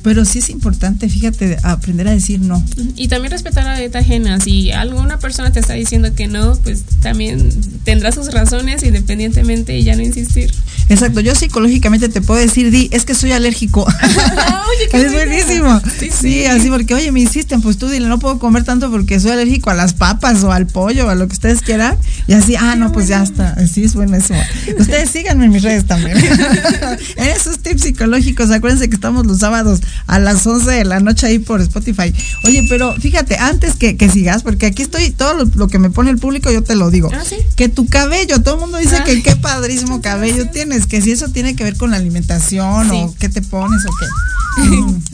Pero sí es importante, fíjate, aprender a decir no. Y también respetar la dieta ajena. Si alguna persona te está diciendo que no, pues también tendrá sus razones independientemente y ya no insistir. Exacto, yo psicológicamente te puedo decir, di, es que soy alérgico. <laughs> oye, qué <laughs> es buenísimo. Sí, así porque, oye, me insisten, pues tú dile, no puedo comer tanto porque soy alérgico a las papas o al pollo o a lo que ustedes quieran. Y así, ah, no, pues ya está. Sí, es buenísimo. <laughs> Ustedes síganme en mis redes también. en esos tips psicológicos, acuérdense que estamos los sábados a las 11 de la noche ahí por Spotify. Oye, pero fíjate, antes que, sigas, porque aquí estoy, todo lo, que me pone el público, yo te lo digo. ¿Ah, que tu cabello, todo el mundo dice que qué padrísimo <laughs> cabello tienes, que si eso tiene que ver con la alimentación o qué te pones o qué.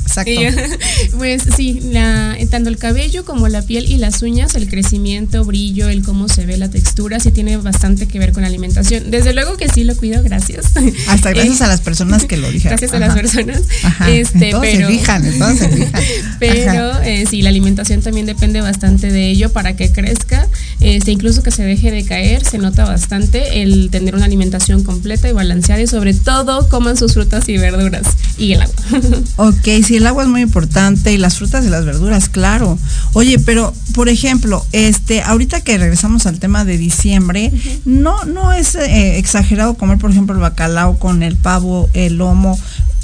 exacto. <laughs> pues sí, la, tanto el cabello como la piel y las uñas, el crecimiento, brillo, el cómo se ve la textura, sí tiene bastante que ver con la alimentación. Desde luego que sí lo cuido, gracias. Hasta gracias a las personas que lo <laughs> Gracias a las personas. Este, pero, <laughs> pero eh, sí, la alimentación también depende bastante de ello para que crezca, este, incluso que se deje de caer, se nota bastante el tener una alimentación completa y balanceada y sobre todo coman sus frutas y verduras y el agua. <laughs> Ok, sí, el agua es muy importante y las frutas y las verduras, claro. Oye, pero por ejemplo, este, ahorita que regresamos al tema de diciembre, no, no es eh, exagerado comer, por ejemplo, el bacalao con el pavo, el lomo.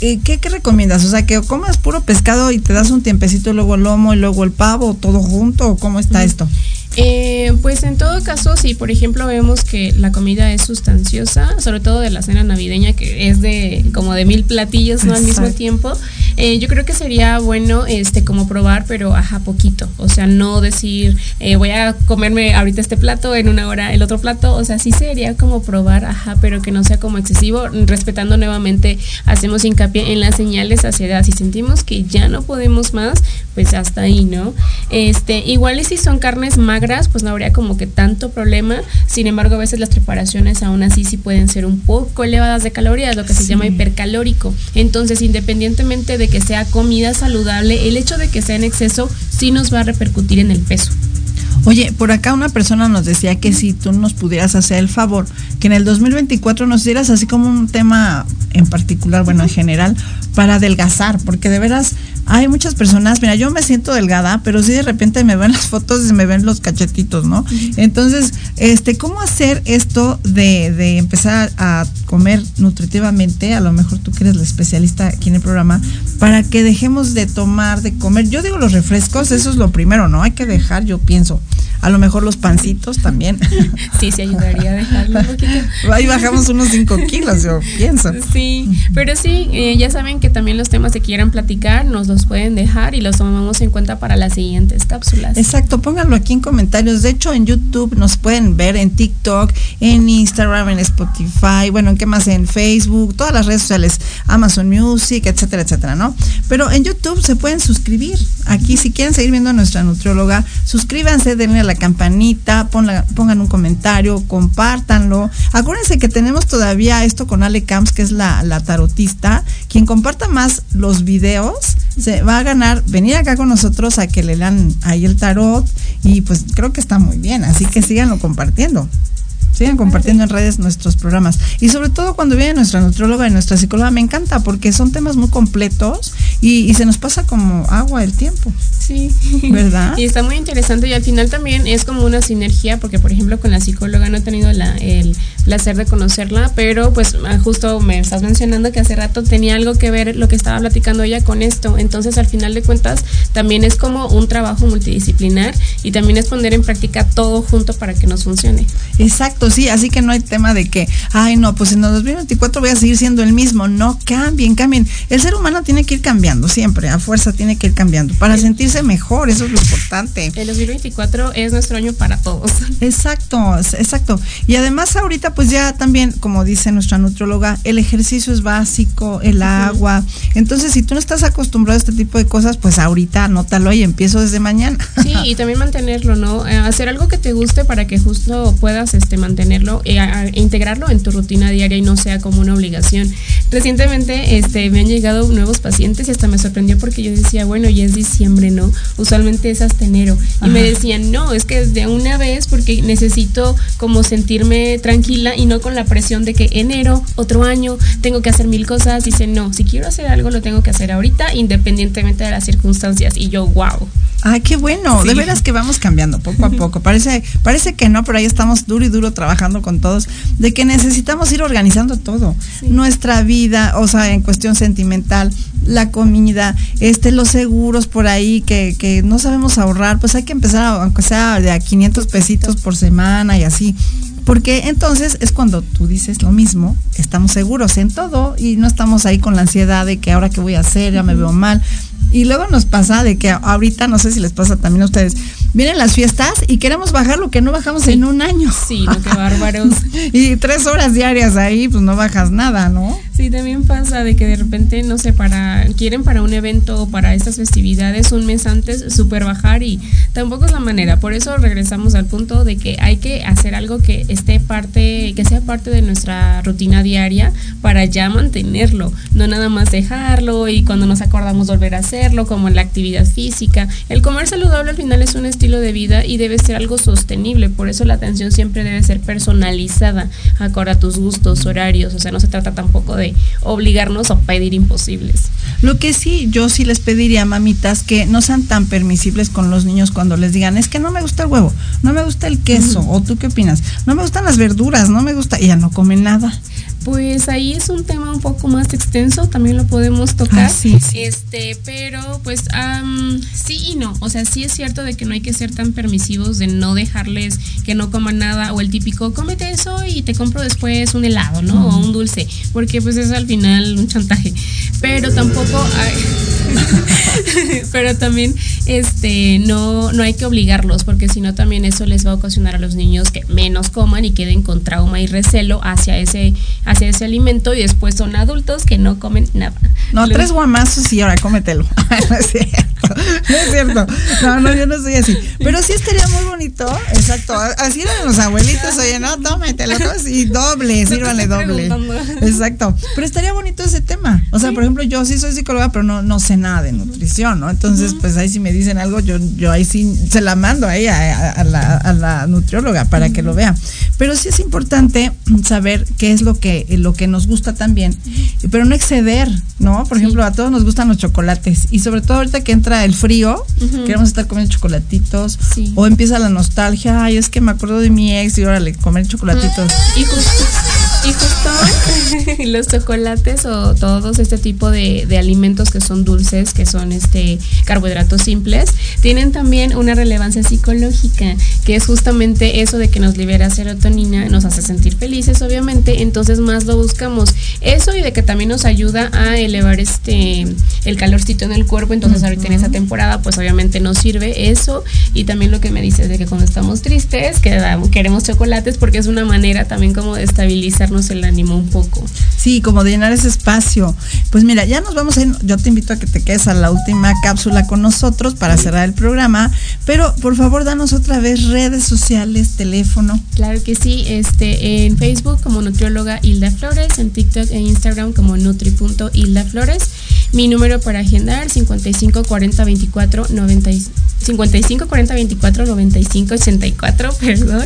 Eh, ¿qué, ¿qué, recomiendas? O sea, que comas puro pescado y te das un tiempecito, luego el lomo y luego el pavo, todo junto, ¿o cómo está esto? Eh, pues en todo caso, si por ejemplo vemos que la comida es sustanciosa, sobre todo de la cena navideña, que es de como de mil platillos ¿no? al mismo tiempo, eh, yo creo que sería bueno este como probar, pero ajá, poquito. O sea, no decir eh, voy a comerme ahorita este plato, en una hora el otro plato. O sea, sí sería como probar, ajá, pero que no sea como excesivo. Respetando nuevamente, hacemos hincapié en las señales hacia edad. Si sentimos que ya no podemos más, pues hasta ahí, ¿no? Este, igual y si son carnes magras, pues no habría como que tanto problema. Sin embargo, a veces las preparaciones aún así sí pueden ser un poco elevadas de calorías, lo que se llama hipercalórico. Entonces, independientemente de que sea comida saludable, el hecho de que sea en exceso sí nos va a repercutir en el peso. Oye, por acá una persona nos decía que si tú nos pudieras hacer el favor, que en el 2024 nos dieras así como un tema en particular, bueno, en general, para adelgazar, porque de veras hay muchas personas, mira, yo me siento delgada, pero si de repente me ven las fotos y me ven los cachetitos, ¿no? Entonces, este, ¿cómo hacer esto de, de empezar a comer nutritivamente? A lo mejor tú que eres la especialista aquí en el programa, para que dejemos de tomar, de comer. Yo digo los refrescos, eso es lo primero, ¿no? Hay que dejar, yo pienso a lo mejor los pancitos también. <laughs> sí, sí ayudaría a dejarlo un poquito. Ahí bajamos unos 5 kilos, yo pienso. Sí, pero sí, eh, ya saben que también los temas que quieran platicar nos los pueden dejar y los tomamos en cuenta para las siguientes cápsulas. Exacto, pónganlo aquí en comentarios. De hecho, en YouTube nos pueden ver, en TikTok, en Instagram, en Spotify, bueno, ¿en qué más? En Facebook, todas las redes sociales, Amazon Music, etcétera, etcétera, ¿no? Pero en YouTube se pueden suscribir. Aquí, si quieren seguir viendo a nuestra nutrióloga, suscríbanse, denle a la campanita, pongan un comentario, compártanlo. Acuérdense que tenemos todavía esto con Ale Camps, que es la, la tarotista. Quien comparta más los videos se va a ganar venir acá con nosotros a que le lean ahí el tarot y pues creo que está muy bien, así que síganlo compartiendo. Sigan compartiendo en redes nuestros programas. Y sobre todo cuando viene nuestra nutróloga y nuestra psicóloga, me encanta porque son temas muy completos y, se nos pasa como agua el tiempo. Sí. ¿Verdad? <laughs> Y está muy interesante y al final también es como una sinergia porque, por ejemplo, con la psicóloga no he tenido la, el placer de conocerla, pero pues ah, justo me estás mencionando que hace rato tenía algo que ver lo que estaba platicando ella con esto. Entonces, al final de cuentas, también es como un trabajo multidisciplinar y también es poner en práctica todo junto para que nos funcione. Exacto sí, así que no hay tema de que, ay, no, pues en el 2024 voy a seguir siendo el mismo. No, cambien, cambien. El ser humano tiene que ir cambiando siempre, a fuerza tiene que ir cambiando para sentirse mejor, eso es lo importante. El 2024 es nuestro año para todos. Exacto, exacto. Y además ahorita pues ya también, como dice nuestra nutróloga, el ejercicio es básico, el agua. Entonces, si tú no estás acostumbrado a este tipo de cosas, pues ahorita anótalo y empiezo desde mañana. Sí, y <laughs> también mantenerlo, ¿no? Eh, hacer algo que te guste para que justo puedas este mantener tenerlo e, integrarlo en tu rutina diaria y no sea como una obligación. Recientemente este, me han llegado nuevos pacientes y hasta me sorprendió porque yo decía, bueno, ya es diciembre, ¿no? Usualmente es hasta enero. Y me decían, no, es que de una vez porque necesito como sentirme tranquila y no con la presión de que enero, otro año, tengo que hacer mil cosas. Dicen, no, si quiero hacer algo lo tengo que hacer ahorita independientemente de las circunstancias. Y yo, wow. Ay, qué bueno. De veras que vamos cambiando poco a poco. Parece, parece que no, pero ahí estamos duro y duro trabajando con todos, de que necesitamos ir organizando todo. Nuestra vida, o sea, en cuestión sentimental, la comida, este, los seguros por ahí que, que no sabemos ahorrar, pues hay que empezar, aunque sea de a 500 pesitos por semana y así. Porque entonces es cuando tú dices lo mismo, estamos seguros en todo y no estamos ahí con la ansiedad de que ahora qué voy a hacer, ya me veo mal. Y luego nos pasa de que ahorita, no sé si les pasa también a ustedes, vienen las fiestas y queremos bajar lo que no bajamos en un año. Sí, no, qué bárbaros. <laughs> y tres horas diarias ahí, pues no bajas nada, ¿no? Sí, también pasa de que de repente, no sé, para quieren para un evento o para estas festividades un mes antes super bajar y tampoco es la manera. Por eso regresamos al punto de que hay que hacer algo que esté parte, que sea parte de nuestra rutina diaria para ya mantenerlo, no nada más dejarlo y cuando nos acordamos volver a hacerlo, como en la actividad física. El comer saludable al final es un estilo de vida y debe ser algo sostenible, por eso la atención siempre debe ser personalizada, acorde a tus gustos, horarios, o sea, no se trata tampoco de obligarnos a pedir imposibles. Lo que sí, yo sí les pediría, mamitas, que no sean tan permisibles con los niños cuando les digan, es que no me gusta el huevo, no me gusta el queso, o tú qué opinas, no me gustan las verduras, no me gusta, y ya no comen nada. Pues ahí es un tema un poco más extenso, también lo podemos tocar. Ah, sí, Este, pero pues sí y no. O sea, sí es cierto de que no hay que ser tan permisivos de no dejarles que no coman nada o el típico cómete eso y te compro después un helado, ¿no? O un dulce, porque pues es al final un chantaje. Pero tampoco <laughs> pero también este no no hay que obligarlos porque si no también eso les va a ocasionar a los niños que menos coman y queden con trauma y recelo hacia ese hacia ese alimento y después son adultos que no comen nada. No, tres guamazos y ahora cómetelo. <laughs> <laughs> no es cierto. No es cierto. No, no, yo no soy así. Pero sí estaría muy bonito. Exacto. Así eran los abuelitos. Oye, no, tómetelo. Y doble, sírvale doble. Exacto. Pero estaría bonito ese tema. O sea, por ejemplo, yo sí soy psicóloga, pero no, no sé nada de nutrición, ¿no? Entonces, pues ahí si me dicen algo, yo, yo ahí sí se la mando ahí a, a, la, a la nutrióloga para que lo vea. Pero sí es importante saber qué es lo que, lo que nos gusta también, pero no exceder, ¿no? Por ejemplo, a todos nos gustan los chocolates y sobre todo ahorita que entra el frío, queremos estar comiendo chocolatitos o empieza la nostalgia, ay, es que me acuerdo de mi ex y órale, comer chocolatitos. Y justo Y justo <laughs> los chocolates o todos este tipo de, de, alimentos que son dulces, que son este carbohidratos simples, tienen también una relevancia psicológica, que es justamente eso de que nos libera serotonina, nos hace sentir felices, obviamente, entonces más lo buscamos. Eso y de que también nos ayuda a elevar este el calorcito en el cuerpo, entonces ahorita en esa temporada, pues obviamente nos sirve eso. Y también lo que me dices de que cuando estamos tristes, que queremos chocolates, porque es una manera también como de estabilizarnos el ánimo un poco. Sí, como de llenar ese espacio. Pues mira, ya nos vamos a ir, yo te invito a que te quedes a la última cápsula con nosotros para cerrar el programa, pero por favor danos otra vez redes sociales, teléfono. Claro que sí, este en Facebook como nutrióloga Hilda Flores, en TikTok e Instagram como nutri.hilda Flores. Mi número para agendar 55 40 24 95 55 40 24 95 84, perdón.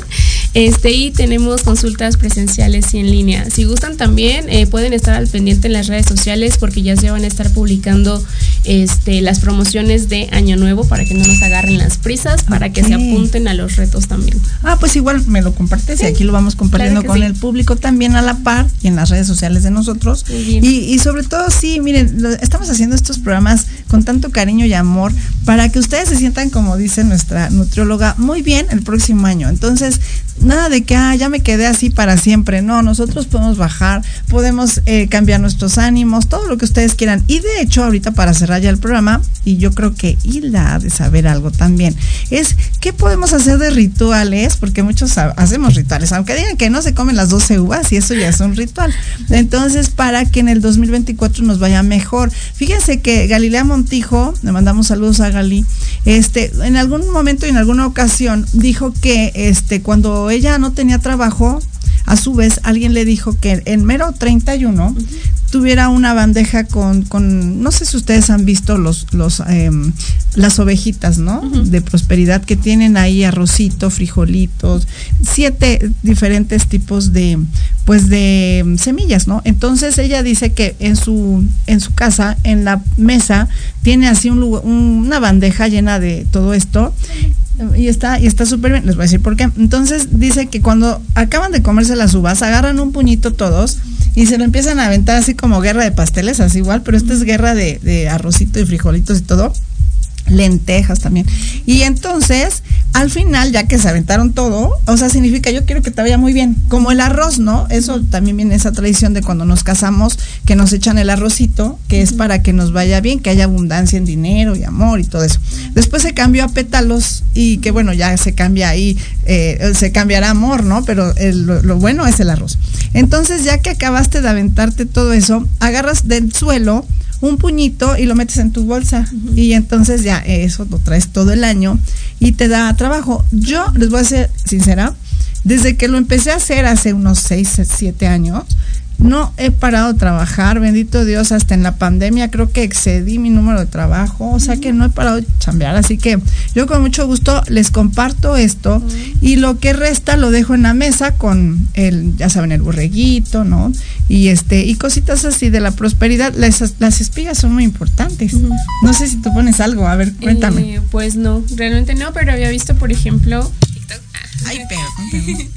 Este, y tenemos consultas presenciales y en línea. Si gustan también, eh, pueden estar al pendiente en las redes sociales porque ya se van a estar publicando este, las promociones de Año Nuevo para que no nos agarren las prisas, para que se apunten a los retos también. Ah, pues igual me lo compartes y aquí lo vamos compartiendo con el público también a la par y en las redes sociales de nosotros. Y, y sobre todo, sí, miren, estamos haciendo estos programas con tanto cariño y amor para que ustedes se sientan como dice nuestra nutrióloga, muy bien el próximo año. Entonces, nada de que, ah, ya me quedé así para siempre. No, nosotros podemos bajar, podemos eh, cambiar nuestros ánimos, todo lo que ustedes quieran. Y de hecho, ahorita para cerrar ya el programa, y yo creo que Hilda ha de saber algo también, es qué podemos hacer de rituales, porque muchos hacemos rituales, aunque digan que no se comen las 12 uvas, y eso ya es un ritual. Entonces, para que en el 2024 nos vaya mejor. Fíjense que Galilea Montijo, le mandamos saludos a Gali, este, en algún momento y en alguna ocasión dijo que este, cuando ella no tenía trabajo, a su vez alguien le dijo que en mero 31 tuviera una bandeja con, con, no sé si ustedes han visto los, los, em, las ovejitas, ¿no? De prosperidad que tienen ahí arrocito, frijolitos, siete diferentes tipos de, pues de em, semillas, ¿no? Entonces ella dice que en su, en su casa, en la mesa, tiene así un, una bandeja llena de todo esto. Y está y está súper bien les voy a decir por qué. Entonces dice que cuando acaban de comerse las uvas agarran un puñito todos y se lo empiezan a aventar así como guerra de pasteles así igual pero esta es guerra de, de arrocito y frijolitos y todo lentejas también. Y entonces, al final, ya que se aventaron todo, o sea, significa yo quiero que te vaya muy bien, como el arroz, ¿no? Eso también viene esa tradición de cuando nos casamos, que nos echan el arrocito, que es para que nos vaya bien, que haya abundancia en dinero y amor y todo eso. Después se cambió a pétalos y que bueno, ya se cambia ahí, eh, se cambiará amor, ¿no? Pero lo, lo bueno es el arroz. Entonces, ya que acabaste de aventarte todo eso, agarras del suelo, un puñito y lo metes en tu bolsa. Y entonces ya eso lo traes todo el año y te da trabajo. Yo les voy a ser sincera, desde que lo empecé a hacer hace unos 6, 7 años, no he parado de trabajar, bendito Dios, hasta en la pandemia creo que excedí mi número de trabajo, o sea que no he parado de chambear, así que yo con mucho gusto les comparto esto y lo que resta lo dejo en la mesa con el, ya saben, el borreguito, ¿no? Y este, y cositas así de la prosperidad, las, las espigas son muy importantes. No sé si tú pones algo, a ver, cuéntame. Eh, pues no, realmente no, pero había visto, por ejemplo, <laughs> Ay, pero, <laughs>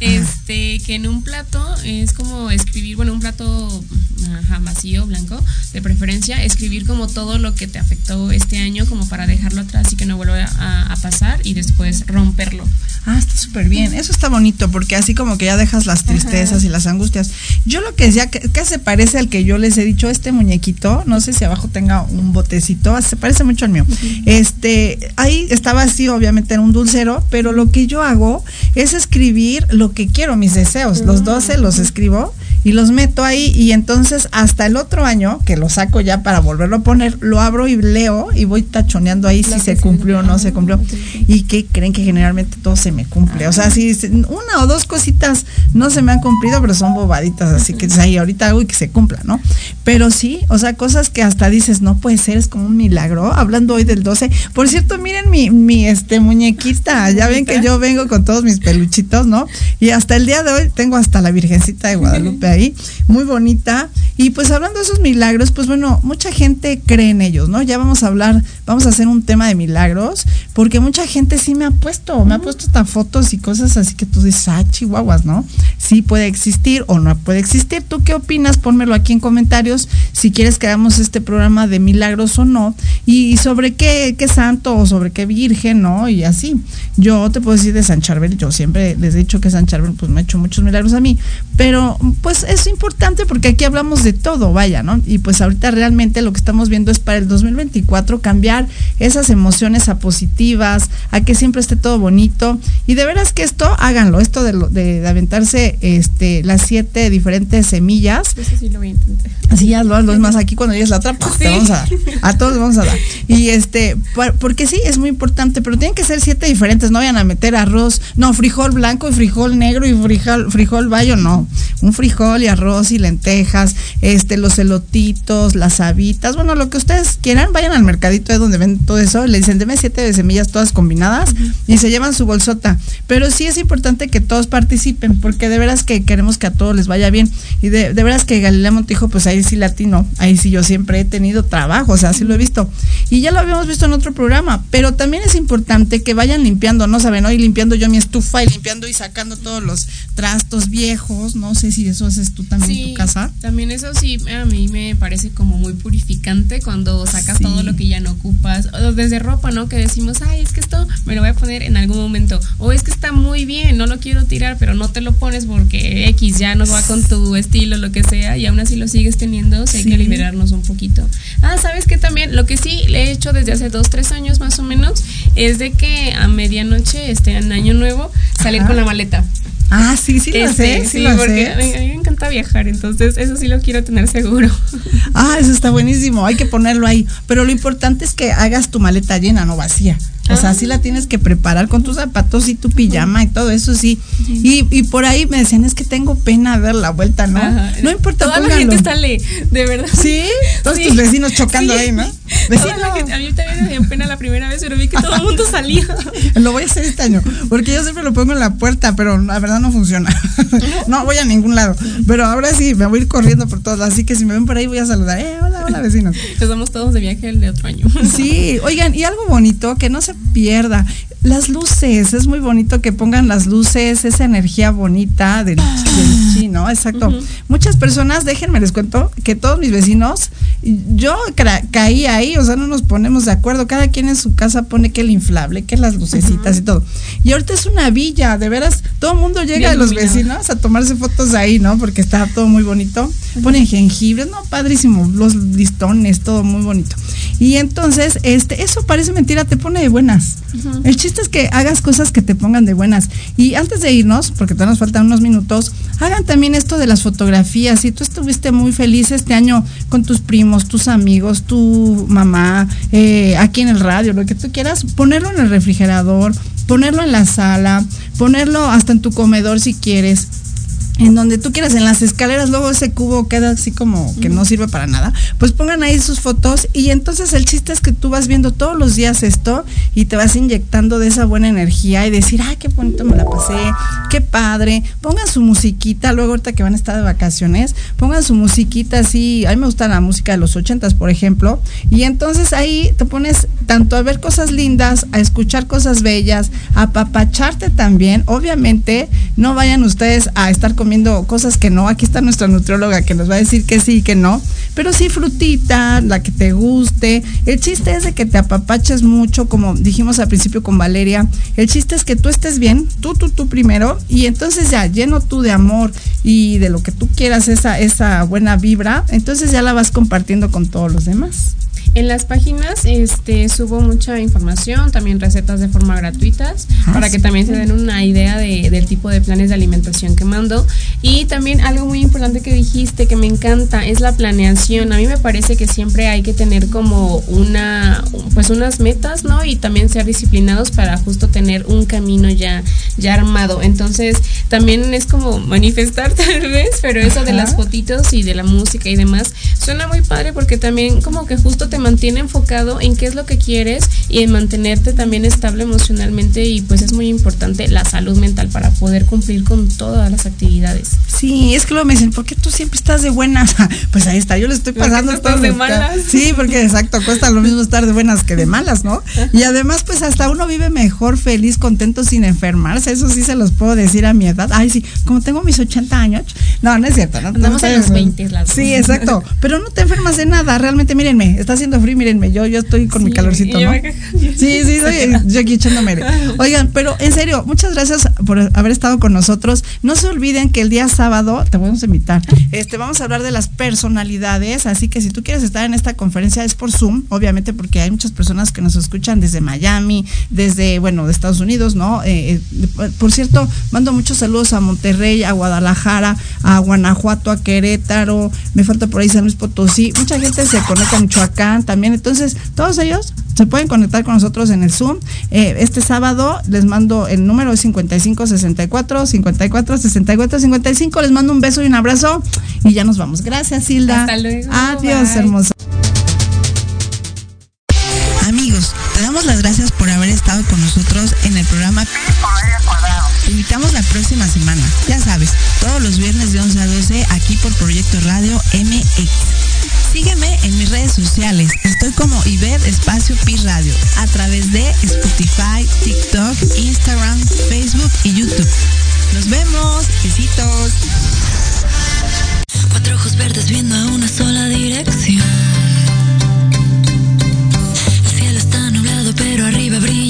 este, que en un plato es como escribir, bueno, un plato ajá, vacío, blanco, de preferencia, escribir como todo lo que te afectó este año, como para dejarlo atrás y que no vuelva a, pasar y después romperlo. Ah, está súper bien. Eso está bonito porque así como que ya dejas las tristezas y las angustias. Yo lo que decía, que, se parece al que yo les he dicho, este muñequito, no sé si abajo tenga un botecito, se parece mucho al mío. Este, ahí estaba así, obviamente en un dulcero, pero lo que yo hago es escribir lo que quiero, mis deseos. Los 12 los escribo y los meto ahí y entonces hasta el otro año, que lo saco ya para volverlo a poner, lo abro y leo y voy tachoneando ahí si se cumplió o no se cumplió. ¿Y que creen que generalmente todo se me cumple? O sea, si una o dos cositas no se me han cumplido, pero son bobaditas, así que ahí ahorita hago y que se cumpla, ¿no? Pero sí, o sea, cosas que hasta dices, no puede ser, es como un milagro. Hablando hoy del 12. Por cierto, miren mi, mi este muñequita, ya ven que yo vengo con todos mis peluchitos, ¿no? Y hasta el día de hoy tengo hasta la Virgencita de Guadalupe ahí, muy bonita. Y pues hablando de esos milagros, pues bueno, mucha gente cree en ellos, ¿no? Ya vamos a hablar, vamos a hacer un tema de milagros, porque mucha gente sí me ha puesto, me ha puesto hasta fotos y cosas así que tú dices, ah, chihuahuas, ¿no? Sí puede existir o no puede existir. ¿Tú qué opinas? Pónmelo aquí en comentarios si quieres que hagamos este programa de milagros o no. Y sobre qué, qué santo o sobre qué virgen, ¿no? Y así. Yo te puedo decir de San Charbel, yo siempre les he dicho que San Charbel pues me ha hecho muchos milagros a mí, pero pues es importante porque aquí hablamos de todo, vaya, ¿no? Y pues ahorita realmente lo que estamos viendo es para el 2024 cambiar esas emociones a positivas, a que siempre esté todo bonito. Y de veras que esto, háganlo, esto de, de, aventarse este, las siete diferentes semillas. Eso sí lo voy a intentar. Así ya lo, es más aquí cuando llegues la otra, pues, te vamos a dar. A todos vamos a dar. Y este, porque sí, es muy importante, pero tienen que ser siete diferentes, no vayan a meter arroz, no, frijol blanco y frijol negro y frijol, frijol bayo, no. Un frijol y arroz y lentejas, este, los elotitos, las habitas, bueno, lo que ustedes quieran, vayan al mercadito de donde ven todo eso, le dicen, deme siete de semillas todas combinadas y se llevan su bolsota. Pero sí es importante que todos participen, porque de veras que queremos que a todos les vaya bien. Y de, veras que Galilea Montijo, pues ahí sí latino, ahí sí yo siempre he tenido trabajo, o sea, sí lo he visto. Y ya lo habíamos visto en otro programa, pero también es importante que vayan limpiando, no saben, hoy limpiando yo mi estufa y limpiando y sacando todos los trastos viejos, no sé si eso haces tú también en tu casa. También eso sí, a mí me parece como muy purificante cuando sacas todo lo que ya no ocupas, o desde ropa, ¿no? Que decimos, ay, es que esto me lo voy a poner en algún momento, o es que está muy bien, no lo quiero tirar, pero no te lo pones porque X ya no va con tu estilo, lo que sea, y aún así lo sigues teniendo, hay que liberarnos un poquito. Ah, ¿sabes qué también? Lo que sí le he hecho desde hace dos, tres años más o menos, es de que a medianoche, este, en Año Nuevo, salir con la maleta. Ah, sí, sí lo este, sí, porque a mí, me encanta viajar, entonces eso sí lo quiero tener seguro. <laughs> Ah, eso está buenísimo, hay que ponerlo ahí. Pero lo importante es que hagas tu maleta llena, no vacía. O sea, sí la tienes que preparar con tus zapatos y tu pijama y todo eso, sí. Y, y por ahí me decían, es que tengo pena dar la vuelta, ¿no? No importa, Toda la gente sale, de verdad. ¿Sí? Todos tus vecinos chocando ahí, ¿no? Vecinos. a mí también me dio pena la primera vez, pero vi que todo el mundo <laughs> salía. lo voy a hacer este año, porque yo siempre lo pongo la puerta, pero la verdad no funciona. <laughs> no voy a ningún lado. Pero ahora sí, me voy a ir corriendo por todos. Así que si me ven por ahí, voy a saludar. Eh, hola, hola, vecinos. Estamos todos de viaje el de otro año. sí, oigan, y algo bonito que no se pierda. Las luces, es muy bonito que pongan las luces, esa energía bonita del, chi, ¿no? Exacto. Muchas personas, déjenme les cuento, que todos mis vecinos, yo caí ahí, o sea, no nos ponemos de acuerdo, cada quien en su casa pone que el inflable, que las lucecitas y todo. Y ahorita es una villa, de veras, todo el mundo llega de los vecinos a tomarse fotos ahí, ¿no? Porque está todo muy bonito. Ponen jengibre, no, padrísimo, los listones, todo muy bonito. Y entonces, este, eso parece mentira, te pone de buenas. El chiste es que hagas cosas que te pongan de buenas. Y antes de irnos, porque todavía nos faltan unos minutos, hagan también esto de las fotografías. Si tú estuviste muy feliz este año con tus primos, tus amigos, tu mamá, eh, aquí en el radio, lo que tú quieras, ponerlo en el refrigerador, ponerlo en la sala, ponerlo hasta en tu comedor si quieres en donde tú quieras, en las escaleras, luego ese cubo queda así como que no sirve para nada, pues pongan ahí sus fotos y entonces el chiste es que tú vas viendo todos los días esto y te vas inyectando de esa buena energía y decir, ay, qué bonito me la pasé, qué padre, pongan su musiquita, luego ahorita que van a estar de vacaciones, pongan su musiquita así, a mí me gusta la música de los ochentas, por ejemplo, y entonces ahí te pones tanto a ver cosas lindas, a escuchar cosas bellas, a papacharte también, obviamente no vayan ustedes a estar con comiendo cosas que no. Aquí está nuestra nutrióloga que nos va a decir que sí y que no. Pero sí frutita, la que te guste. El chiste es de que te apapaches mucho, como dijimos al principio con Valeria. El chiste es que tú estés bien, tú, tú, tú primero. Y entonces ya lleno tú de amor y de lo que tú quieras, esa, esa buena vibra. Entonces ya la vas compartiendo con todos los demás. En las páginas este, subo mucha información, también recetas de forma gratuitas, ah, para que también se den una idea de, del tipo de planes de alimentación que mando. Y también algo muy importante que dijiste, que me encanta, es la planeación. A mí me parece que siempre hay que tener como una, pues unas metas, ¿no? Y también ser disciplinados para justo tener un camino ya, ya armado. Entonces, también es como manifestar <laughs> tal vez, pero eso de las fotitos y de la música y demás, suena muy padre porque también como que justo te mantiene enfocado en qué es lo que quieres y en mantenerte también estable emocionalmente y pues es muy importante la salud mental para poder cumplir con todas las actividades. Sí, es que luego me dicen, ¿por qué tú siempre estás de buenas? <laughs> pues ahí está, yo le estoy pasando estás de malas. Sí, porque exacto, cuesta lo mismo estar de buenas que de malas, ¿no? Y además, pues hasta uno vive mejor, feliz, contento, sin enfermarse. Eso sí se los puedo decir a mi edad. Ay, sí, como tengo mis 80 años. No, no es cierto, ¿no? Andamos en los 20, las Sí, exacto. Pero no te enfermas de nada. Realmente, mírenme, está haciendo frío, mírenme. Yo, yo estoy con mi calorcito, ¿no? Sí, sí, soy <laughs> yo aquí echándome. Oigan, pero en serio, muchas gracias por haber estado con nosotros. No se olviden que el día sábado te vamos a invitar. Este, vamos a hablar de las personalidades, así que si tú quieres estar en esta conferencia es por Zoom, obviamente porque hay muchas personas que nos escuchan desde Miami, desde, bueno, de Estados Unidos, ¿no? Eh, eh, por cierto, mando muchos saludos a Monterrey, a Guadalajara, a Guanajuato, a Querétaro, me falta por ahí San Luis Potosí. Mucha gente se conecta a Michoacán también, entonces todos ellos se pueden conectar con nosotros en el Zoom. Eh, este sábado les mando el número 5564 54 64 55. Les mando un beso y un abrazo y ya nos vamos. Gracias, Hilda. Hasta luego. Adiós, Bye. hermosa. Amigos, te damos las gracias por haber estado con nosotros en el programa. Te invitamos la próxima semana. Ya sabes, todos los viernes de 11 a 12 aquí por Proyecto Radio MX. Sígueme en mis redes sociales. Estoy como Iber Espacio Pi Radio a través de Spotify, TikTok, Instagram, Facebook y YouTube. Nos vemos. Besitos. Cuatro ojos verdes viendo a una sola dirección. El cielo está nublado, pero arriba brilla.